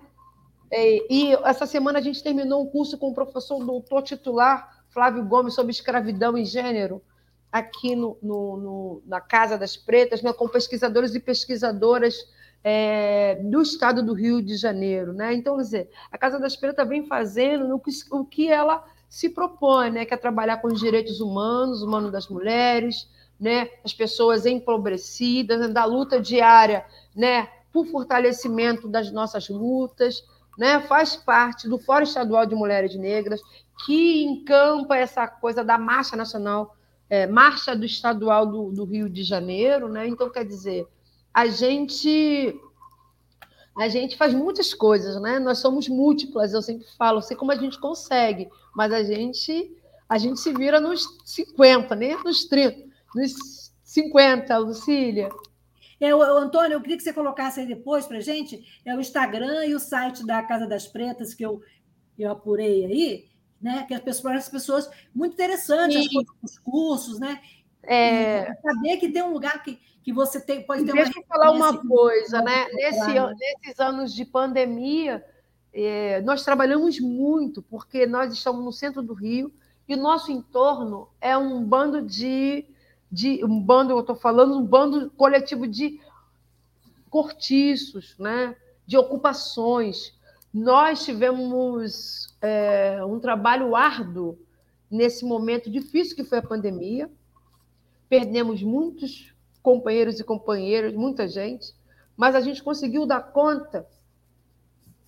É, e essa semana a gente terminou um curso com o professor doutor titular Flávio Gomes sobre escravidão e gênero, aqui no, no, no, na Casa das Pretas, né, com pesquisadores e pesquisadoras é, do estado do Rio de Janeiro. Né? Então, quer dizer, a Casa das Pretas vem fazendo no que, o que ela se propõe, né, que é trabalhar com os direitos humanos, humanos das mulheres, né, as pessoas empobrecidas, né, da luta diária né, por fortalecimento das nossas lutas, né, faz parte do Fórum Estadual de Mulheres Negras, que encampa essa coisa da Marcha Nacional, é, Marcha do Estadual do, do, Rio de Janeiro. Né? Então, quer dizer, a gente A gente faz muitas coisas, né? Nós somos múltiplas, eu sempre falo, sei como a gente consegue, mas a gente a gente se vira nos 50, nem nos 30, nos 50, Lucília. É, o, Antônio, eu queria que você colocasse aí depois para gente é o Instagram e o site da Casa das Pretas que eu, eu apurei aí, né? Que as pessoas, as pessoas muito interessantes, os cursos, né? É... saber que tem um lugar que, que você tem, pode ter Deixa uma. eu falar uma coisa, né? Nesse, nesses anos de pandemia, é, nós trabalhamos muito, porque nós estamos no centro do Rio e o nosso entorno é um bando de de um bando, eu estou falando, um bando coletivo de cortiços, né? de ocupações. Nós tivemos é, um trabalho árduo nesse momento difícil que foi a pandemia. Perdemos muitos companheiros e companheiras, muita gente, mas a gente conseguiu dar conta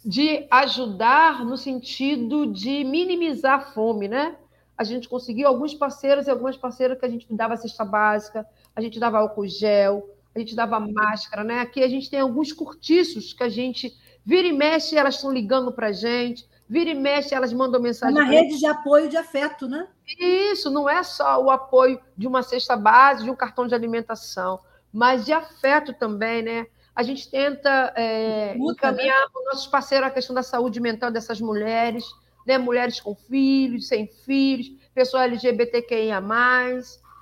de ajudar no sentido de minimizar a fome, né? A gente conseguiu alguns parceiros e algumas parceiras que a gente dava cesta básica, a gente dava álcool gel, a gente dava máscara, né? Aqui a gente tem alguns cortiços que a gente vira e mexe, elas estão ligando para a gente, vira e mexe, elas mandam mensagem. Uma rede de apoio de afeto, né? Isso, não é só o apoio de uma cesta básica, de um cartão de alimentação, mas de afeto também, né? A gente tenta é, Puta, encaminhar né? para os nossos parceiros a questão da saúde mental dessas mulheres né? mulheres com filhos, sem filhos, pessoas LGBTQIA,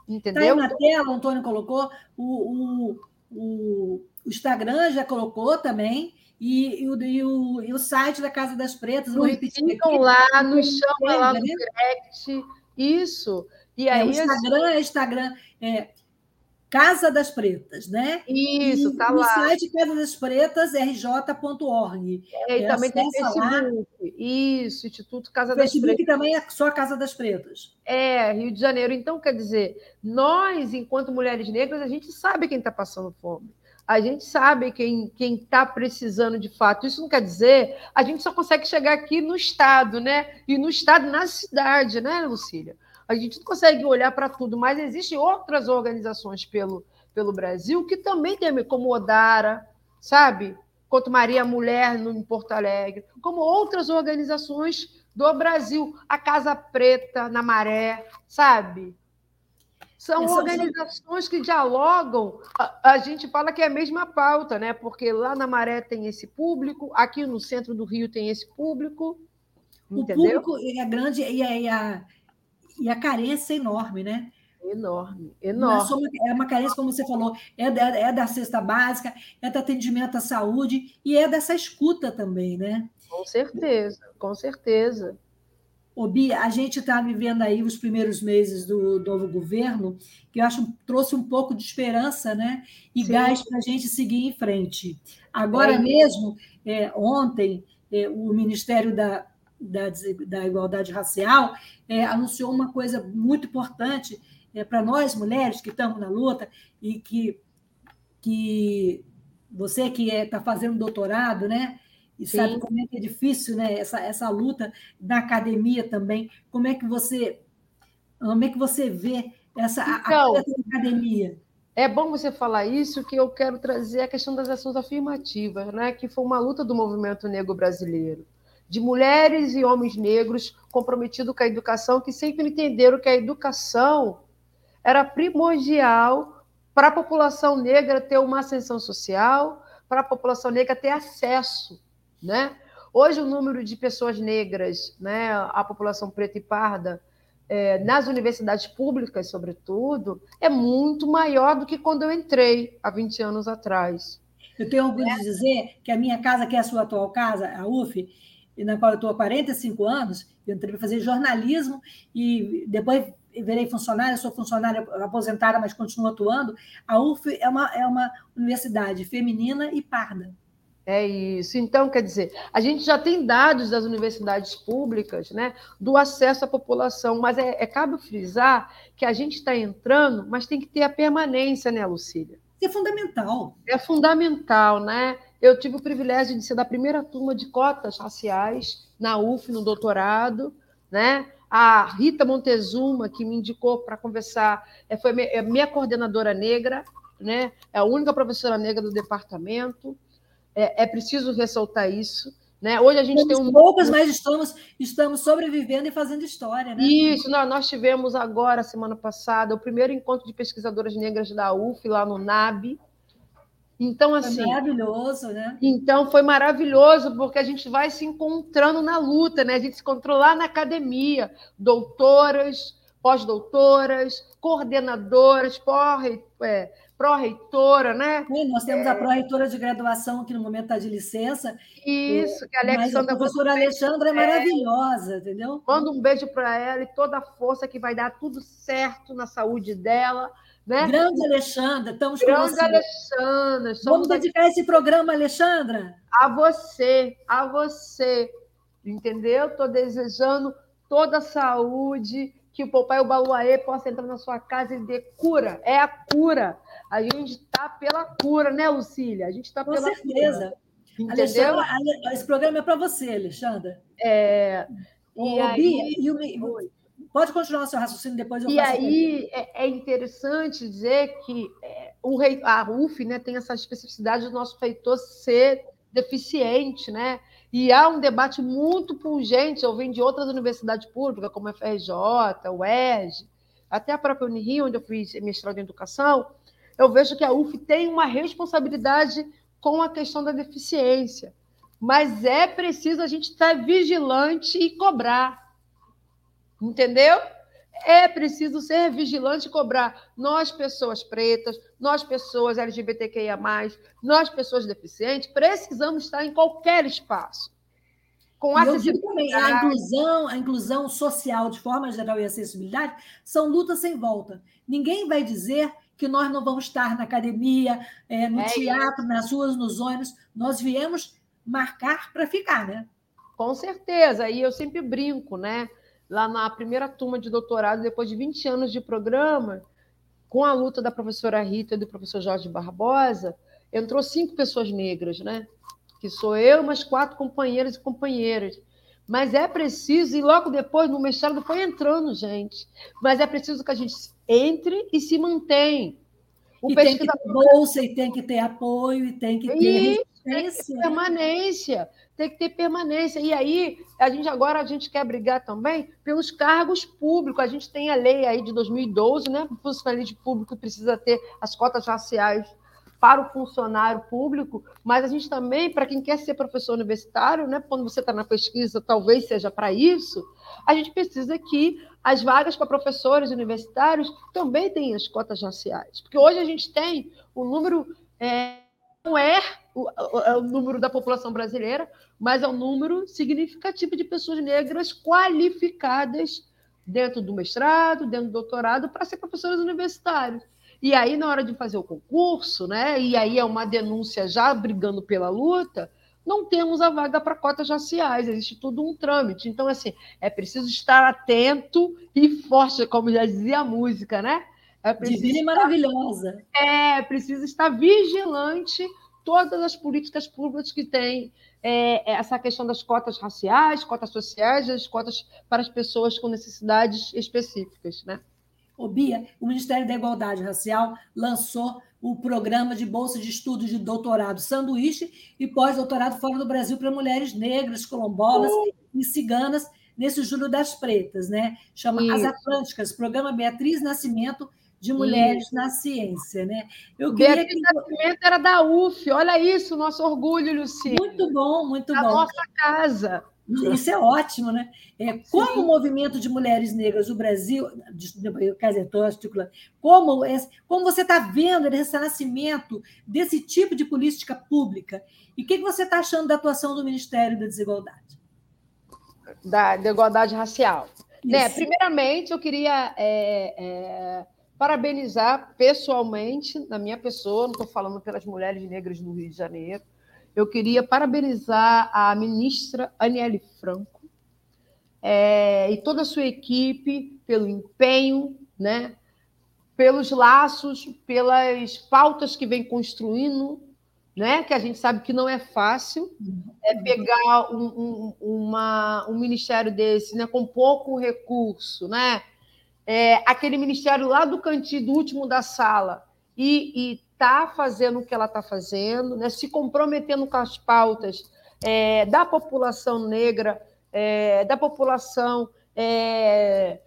entendeu? Tá aí na tela, o Antônio colocou, o, o, o Instagram já colocou também. E, e, o, e, o, e o site da Casa das Pretas, vou repetir. Ficam lá, nos chama lá no direct. Isso. E aí, é, o Instagram é Instagram. É, Casa das Pretas, né? Isso, está lá. No site Casa das Pretas, rj.org. É, e é, também tem Facebook. Lá. Isso, Instituto Casa das Pretas. Facebook também é só Casa das Pretas. É, Rio de Janeiro. Então, quer dizer, nós, enquanto mulheres negras, a gente sabe quem está passando fome. A gente sabe quem está precisando de fato. Isso não quer dizer, a gente só consegue chegar aqui no Estado, né? E no Estado, na cidade, né, Lucília? A gente não consegue olhar para tudo, mas existem outras organizações pelo, pelo Brasil que também tem, como Odara, sabe? Quanto Maria Mulher no, em Porto Alegre, como outras organizações do Brasil, a Casa Preta na Maré, sabe? São organizações que dialogam. A, a, gente fala que é a mesma pauta, né? Porque lá na Maré tem esse público, aqui no centro do Rio tem esse público. O entendeu? público é grande e a, e a, carência é enorme, né? Enorme, enorme. É uma carência, como você falou, é da, é da cesta básica, é do atendimento à saúde e é dessa escuta também, né? Com certeza, com certeza. Ô, Bia, a gente está vivendo aí os primeiros meses do novo governo, que eu acho trouxe um pouco de esperança né? e Sim. gás para a gente seguir em frente. Agora é. mesmo, é, ontem, é, o Ministério da, da, da Igualdade Racial é, anunciou uma coisa muito importante é, para nós, mulheres que estamos na luta e que, que você que está é, tá fazendo doutorado, né? E Sim. sabe como é que é difícil, né? Essa, essa luta na academia também. Como é que você como é que você vê essa então, a, a academia? É bom você falar isso, que eu quero trazer a questão das ações afirmativas, né? que foi uma luta do movimento negro brasileiro de mulheres e homens negros comprometidos com a educação, que sempre entenderam que a educação era primordial para a população negra ter uma ascensão social, para a população negra ter acesso, né? Hoje o número de pessoas negras, né, a população preta e parda, é, nas universidades públicas, sobretudo, é muito maior do que quando eu entrei há 20 anos atrás. Eu tenho orgulho de dizer que a minha casa, que é a sua atual casa, a UF, e na qual eu estou há 45 anos, eu entrei para fazer jornalismo e depois virei funcionária, sou funcionária aposentada, mas continuo atuando. A UF é uma, é uma universidade feminina e parda. É isso. Então, quer dizer, a gente já tem dados das universidades públicas, né, do acesso à população, mas é, é cabe frisar que a gente está entrando, mas tem que ter a permanência, né, Lucília? É fundamental. É fundamental, né? Eu tive o privilégio de ser da primeira turma de cotas raciais na UF, no doutorado, né? A Rita Montezuma, que me indicou para conversar, é, foi minha coordenadora negra, né? É a única professora negra do departamento. É, é preciso ressaltar isso. Né? Hoje a gente tem um. Poucas, mas estamos, estamos sobrevivendo e fazendo história. Né? Isso, nós, nós tivemos agora, semana passada, o primeiro encontro de pesquisadoras negras da UF, lá no NAB. Então, assim. Foi maravilhoso, né? Então, foi maravilhoso, porque a gente vai se encontrando na luta, né? A gente se encontrou lá na academia, doutoras, pós-doutoras, coordenadoras, é, pró-reitora, né? Sim, nós temos é... a pró-reitora de graduação, que no momento está de licença. Isso, que a Alexandra. a professora Alexandra é maravilhosa, entendeu? Manda um beijo para ela e toda a força que vai dar tudo certo na saúde dela. Né? Grande Alexandra, estamos Grande com você. Alexandra. Vamos dedicar esse programa, Alexandra? A você, a você. Entendeu? Estou desejando toda a saúde, que o papai o Baluaê possa entrar na sua casa e dê cura. É a cura. A gente está pela cura, né, Lucília? A gente está pela certeza. cura. Entendeu? esse programa é para você, Alexandra. É. E, aí... Bia, e o... Pode continuar o seu raciocínio, depois eu E aí é, é, interessante dizer que é, o rei, a UF né, tem essa especificidade do nosso feitor ser deficiente, né? E há um debate muito pungente, eu venho de outras universidades públicas, como a FRJ, o ERJ, até a própria Unirio, onde eu fiz mestrado em educação, eu vejo que a UF tem uma responsabilidade com a questão da deficiência. Mas é preciso a gente estar vigilante e cobrar. Entendeu? É preciso ser vigilante e cobrar. Nós, pessoas pretas, nós, pessoas LGBTQIA, nós, pessoas deficientes, precisamos estar em qualquer espaço. Com acessibilidade. a inclusão, a inclusão social, de forma geral, e acessibilidade, são lutas sem volta. Ninguém vai dizer que nós não vamos estar na academia, é, no é teatro, isso. nas ruas, nos ônibus. Nós viemos marcar para ficar, né? Com certeza. E eu sempre brinco, né? Lá na primeira turma de doutorado, depois de 20 anos de programa, com a luta da professora Rita e do professor Jorge Barbosa, entrou cinco pessoas negras, né? Que sou eu, mais quatro companheiros e companheiras. Mas é preciso, e logo depois, no mestrado, foi entrando gente. Mas é preciso que a gente entre e se mantenha. O e tem que ter bolsa, e tem que ter apoio, e tem que ter resistência. permanência tem que ter permanência. E aí, a gente agora a gente quer brigar também pelos cargos públicos. A gente tem a lei aí de 2012, né? O funcionalismo público precisa ter as cotas raciais para o funcionário público, mas a gente também, para quem quer ser professor universitário, né, quando você está na pesquisa, talvez seja para isso, a gente precisa que as vagas para professores universitários também tenham as cotas raciais. Porque hoje a gente tem o número. É, não é o, o, o, número da população brasileira, mas é um número significativo de pessoas negras qualificadas dentro do mestrado, dentro do doutorado, para ser professores universitários. E aí, na hora de fazer o concurso, né, e aí é uma denúncia já brigando pela luta, não temos a vaga para cotas raciais, existe tudo um trâmite. Então, assim, é preciso estar atento e forte, como já dizia a música, né? É Divina e maravilhosa. É, precisa estar vigilante todas as políticas públicas que têm é, essa questão das cotas raciais, cotas sociais, as cotas para as pessoas com necessidades específicas, né? Ô Bia, o Ministério da Igualdade Racial lançou o programa de bolsa de estudos de doutorado sanduíche e pós-doutorado fora do Brasil para mulheres negras, quilombolas uh. e ciganas nesse Júlio das Pretas, né? Chama Isso. As Atlânticas, programa Beatriz Nascimento de mulheres isso. na ciência, né? Eu queria Beatriz que... Nascimento era da UF, olha isso, nosso orgulho, Lucia. Muito bom, muito da bom. nossa casa. Isso é ótimo, né? É, como Sim. o movimento de mulheres negras do Brasil, estou articulando, como, como você está vendo esse nascimento desse tipo de política pública? E o que, que você está achando da atuação do Ministério da Desigualdade? Da, da igualdade racial. Né? Primeiramente, eu queria é, é parabenizar pessoalmente, na minha pessoa, não estou falando pelas mulheres negras do Rio de Janeiro, eu queria parabenizar a ministra Aniele Franco é, e toda a sua equipe pelo empenho, né, pelos laços, pelas pautas que vem construindo, né, que a gente sabe que não é fácil, é pegar um, um, uma, um ministério desse né, com pouco recurso, né, é, aquele ministério lá do cantinho, do último da sala, e está fazendo o que ela está fazendo, né? se comprometendo com as pautas é, da população negra, é, da população é,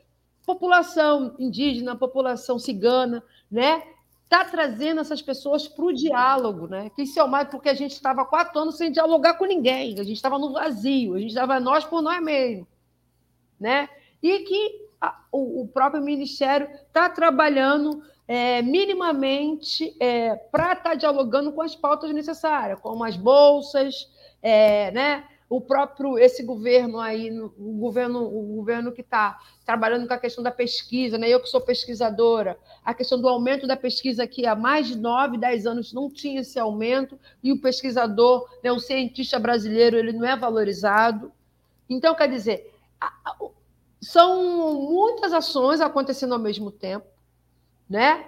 população indígena, população cigana, né? Está trazendo essas pessoas para o diálogo, né? Que isso é o mais porque a gente estava quatro anos sem dialogar com ninguém, a gente estava no vazio, a gente estava nós por nós mesmos, né? E que o, próprio Ministério está trabalhando é, minimamente é, para estar tá dialogando com as pautas necessárias, como as bolsas, é, né? o próprio esse governo aí, o governo, o governo que está trabalhando com a questão da pesquisa, né? Eu que sou pesquisadora, a questão do aumento da pesquisa aqui há mais de nove, dez anos não tinha esse aumento e o pesquisador, né, o cientista brasileiro, ele não é valorizado. Então, quer dizer, são muitas ações acontecendo ao mesmo tempo, né?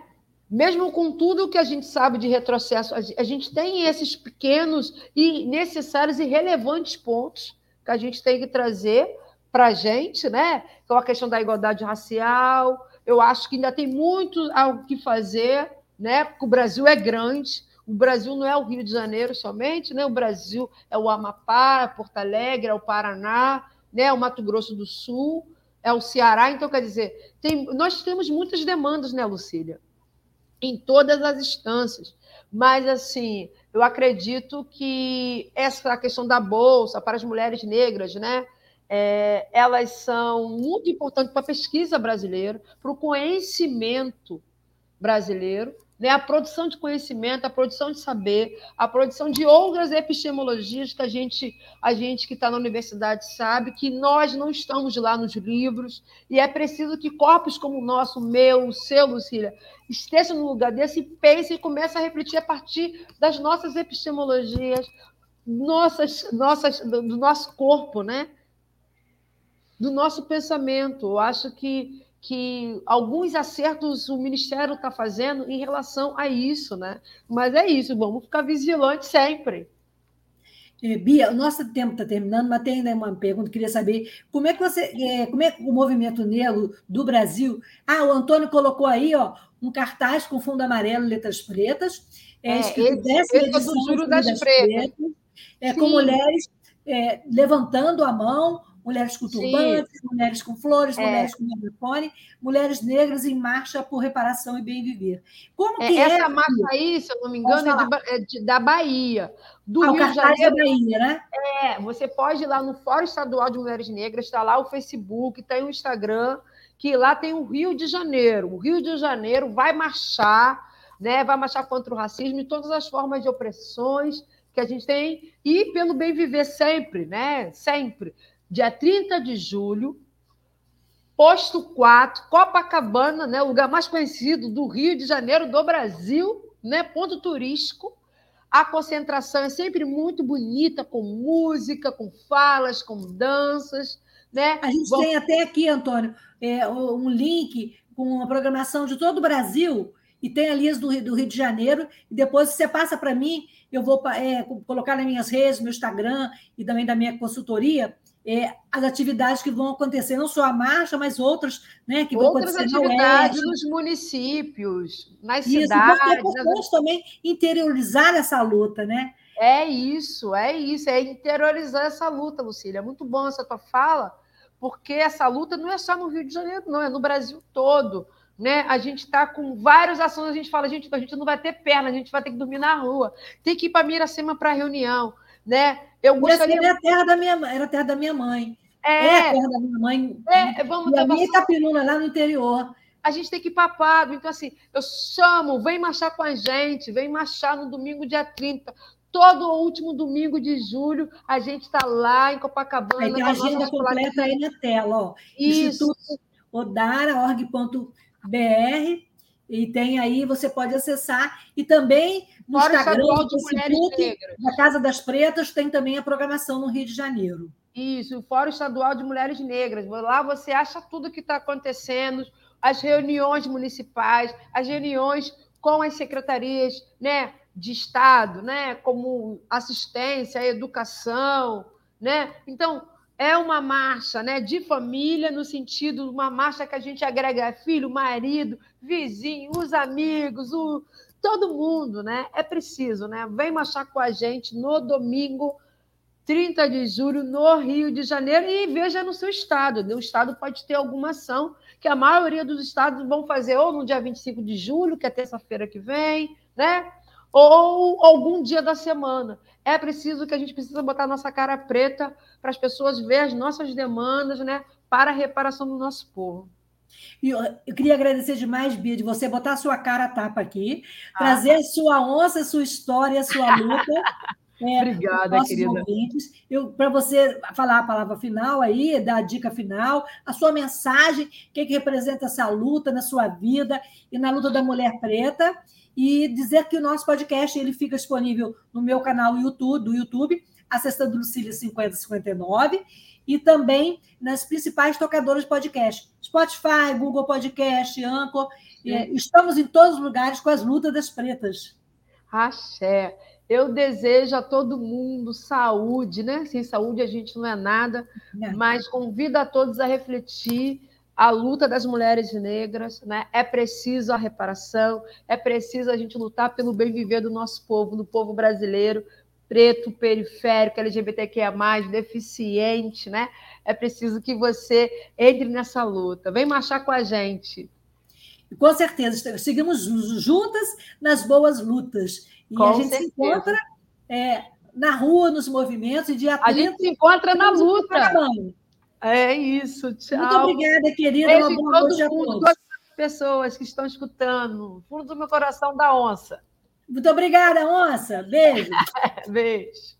Mesmo com tudo que a gente sabe de retrocesso, a gente tem esses pequenos e necessários e relevantes pontos que a gente tem que trazer para a gente, né? Então, a questão da igualdade racial, eu acho que ainda tem muito algo que fazer, né? Porque o Brasil é grande, o Brasil não é o Rio de Janeiro somente, né? O Brasil é o Amapá, é Porto Alegre, é o Paraná, né? O Mato Grosso do Sul, é o Ceará. Então, quer dizer, tem... nós temos muitas demandas, né, Lucília? em todas as instâncias. Mas, assim, eu acredito que essa questão da bolsa para as mulheres negras, né? É, elas são muito importantes para a pesquisa brasileira, para o conhecimento brasileiro, né? a produção de conhecimento, a produção de saber, a produção de outras epistemologias que a gente, a gente que está na universidade sabe que nós não estamos lá nos livros e é preciso que corpos como o nosso, meu, o seu, Lucília, estejam no lugar desse, pense e comece a refletir a partir das nossas epistemologias, nossas, nossas, do, do nosso corpo, né? do nosso pensamento. Eu acho que que alguns acertos o Ministério está fazendo em relação a isso, né? Mas é isso, vamos ficar vigilantes sempre. É, Bia, o nosso tempo está terminando, mas tem ainda uma pergunta. Queria saber como é que você, é, como é que o movimento negro do Brasil? Ah, o Antônio colocou aí, ó, um cartaz com fundo amarelo, letras pretas, é, é escrito esse, esse é do Juro das, das Pretas, pretas é, com mulheres é, levantando a mão, mulheres com turbantes, mulheres com flores, é. mulheres com megafone, mulheres negras em marcha por reparação e bem viver. Como é, que essa é, marcha aí, se eu não me engano, é, de, é de, da Bahia. Do ah, Rio de Janeiro. da Bahia, né? É, você pode ir lá no Fórum Estadual de Mulheres Negras, está lá o Facebook, tem o Instagram, que lá tem o Rio de Janeiro. O Rio de Janeiro vai marchar, né? Vai marchar contra o racismo e todas as formas de opressões que a gente tem e pelo bem viver sempre, né? Sempre dia 30 de julho, posto 4, Copacabana, né, o lugar mais conhecido do Rio de Janeiro, do Brasil, né, ponto turístico. A concentração é sempre muito bonita, com música, com falas, com danças. Né? A gente Vamos... tem até aqui, Antônio, é, um link com a programação de todo o Brasil e tem ali as do, do Rio de Janeiro, e depois você passa para mim, eu vou é, colocar nas minhas redes, meu Instagram e também da minha consultoria, é, as atividades que vão acontecer, não só a marcha, mas outras né, que outras vão acontecer atividades nos municípios, nas isso, cidades. É importante também interiorizar essa luta, né? É isso, é isso, é interiorizar essa luta, Lucília. É muito bom essa tua fala, porque essa luta não é só no Rio de Janeiro, não, é no Brasil todo. Né? A gente está com várias ações, a gente fala, gente, a gente não vai ter perna, a gente vai ter que dormir na rua, tem que ir para Miracema para reunião, né? Eu gostaria... Era a terra da minha, era terra da minha mãe. É, é a terra da minha mãe. É, vamos e a minha Itapiruna, lá no interior. A gente tem que ir papado. Então, assim, eu chamo, vem marchar com a gente, vem marchar no domingo, dia 30. Todo o último domingo de julho, a gente está lá em Copacabana. Aí tem a agenda completa aí na tela, ó. Isso. Instituto odara.org.br e tem aí, você pode acessar. E também no Fora Instagram, do Facebook, da Casa das Pretas, tem também a programação no Rio de Janeiro. Isso, o Fórum Estadual de Mulheres Negras. Lá você acha tudo que está acontecendo, as reuniões municipais, as reuniões com as secretarias né, de Estado, né, como assistência, educação. Né? Então, é uma marcha né, de família, no sentido de uma marcha que a gente agrega filho, marido, vizinho, os amigos, o, todo mundo, né? É preciso, né? Vem marchar com a gente no domingo 30 de julho no Rio de Janeiro e veja no seu estado. O estado pode ter alguma ação que a maioria dos estados vão fazer ou no dia 25 de julho, que é terça-feira que vem, né? Ou algum dia da semana. É preciso que a gente precisa botar nossa cara preta para as pessoas verem as nossas demandas, né? Para a reparação do nosso povo. E eu, eu, queria agradecer demais, Bia, de você botar sua cara a tapa aqui, ah. trazer sua onça, sua história, sua luta. É, Obrigada, querida. Para você falar a palavra final aí, dar a dica final, a sua mensagem, o que, que representa essa luta na sua vida e na luta da mulher preta, e dizer que o nosso podcast ele fica disponível no meu canal YouTube, do YouTube, acessando Lucília 5059, e também nas principais tocadoras de podcast. Spotify, Google Podcast, Anchor. É, estamos em todos os lugares com as lutas das pretas. Axé. Eu desejo a todo mundo saúde, né? Sem saúde a gente não é nada, mas convido a todos a refletir a luta das mulheres negras, né? É preciso a reparação, é preciso a gente lutar pelo bem viver do nosso povo, do povo brasileiro, preto, periférico, LGBTQIA+, deficiente, né? É preciso que você entre nessa luta. Vem marchar com a gente. Com certeza, seguimos juntas nas boas lutas. E com a gente certeza. se encontra é, na rua, nos movimentos, e dia 30, A gente se encontra na luta. É isso, tchau. Muito obrigada, querida. Beijo Uma boa noite a todos. Todas as pessoas que estão escutando, fundo do meu coração da onça. Muito obrigada, onça. Beijo. Beijo.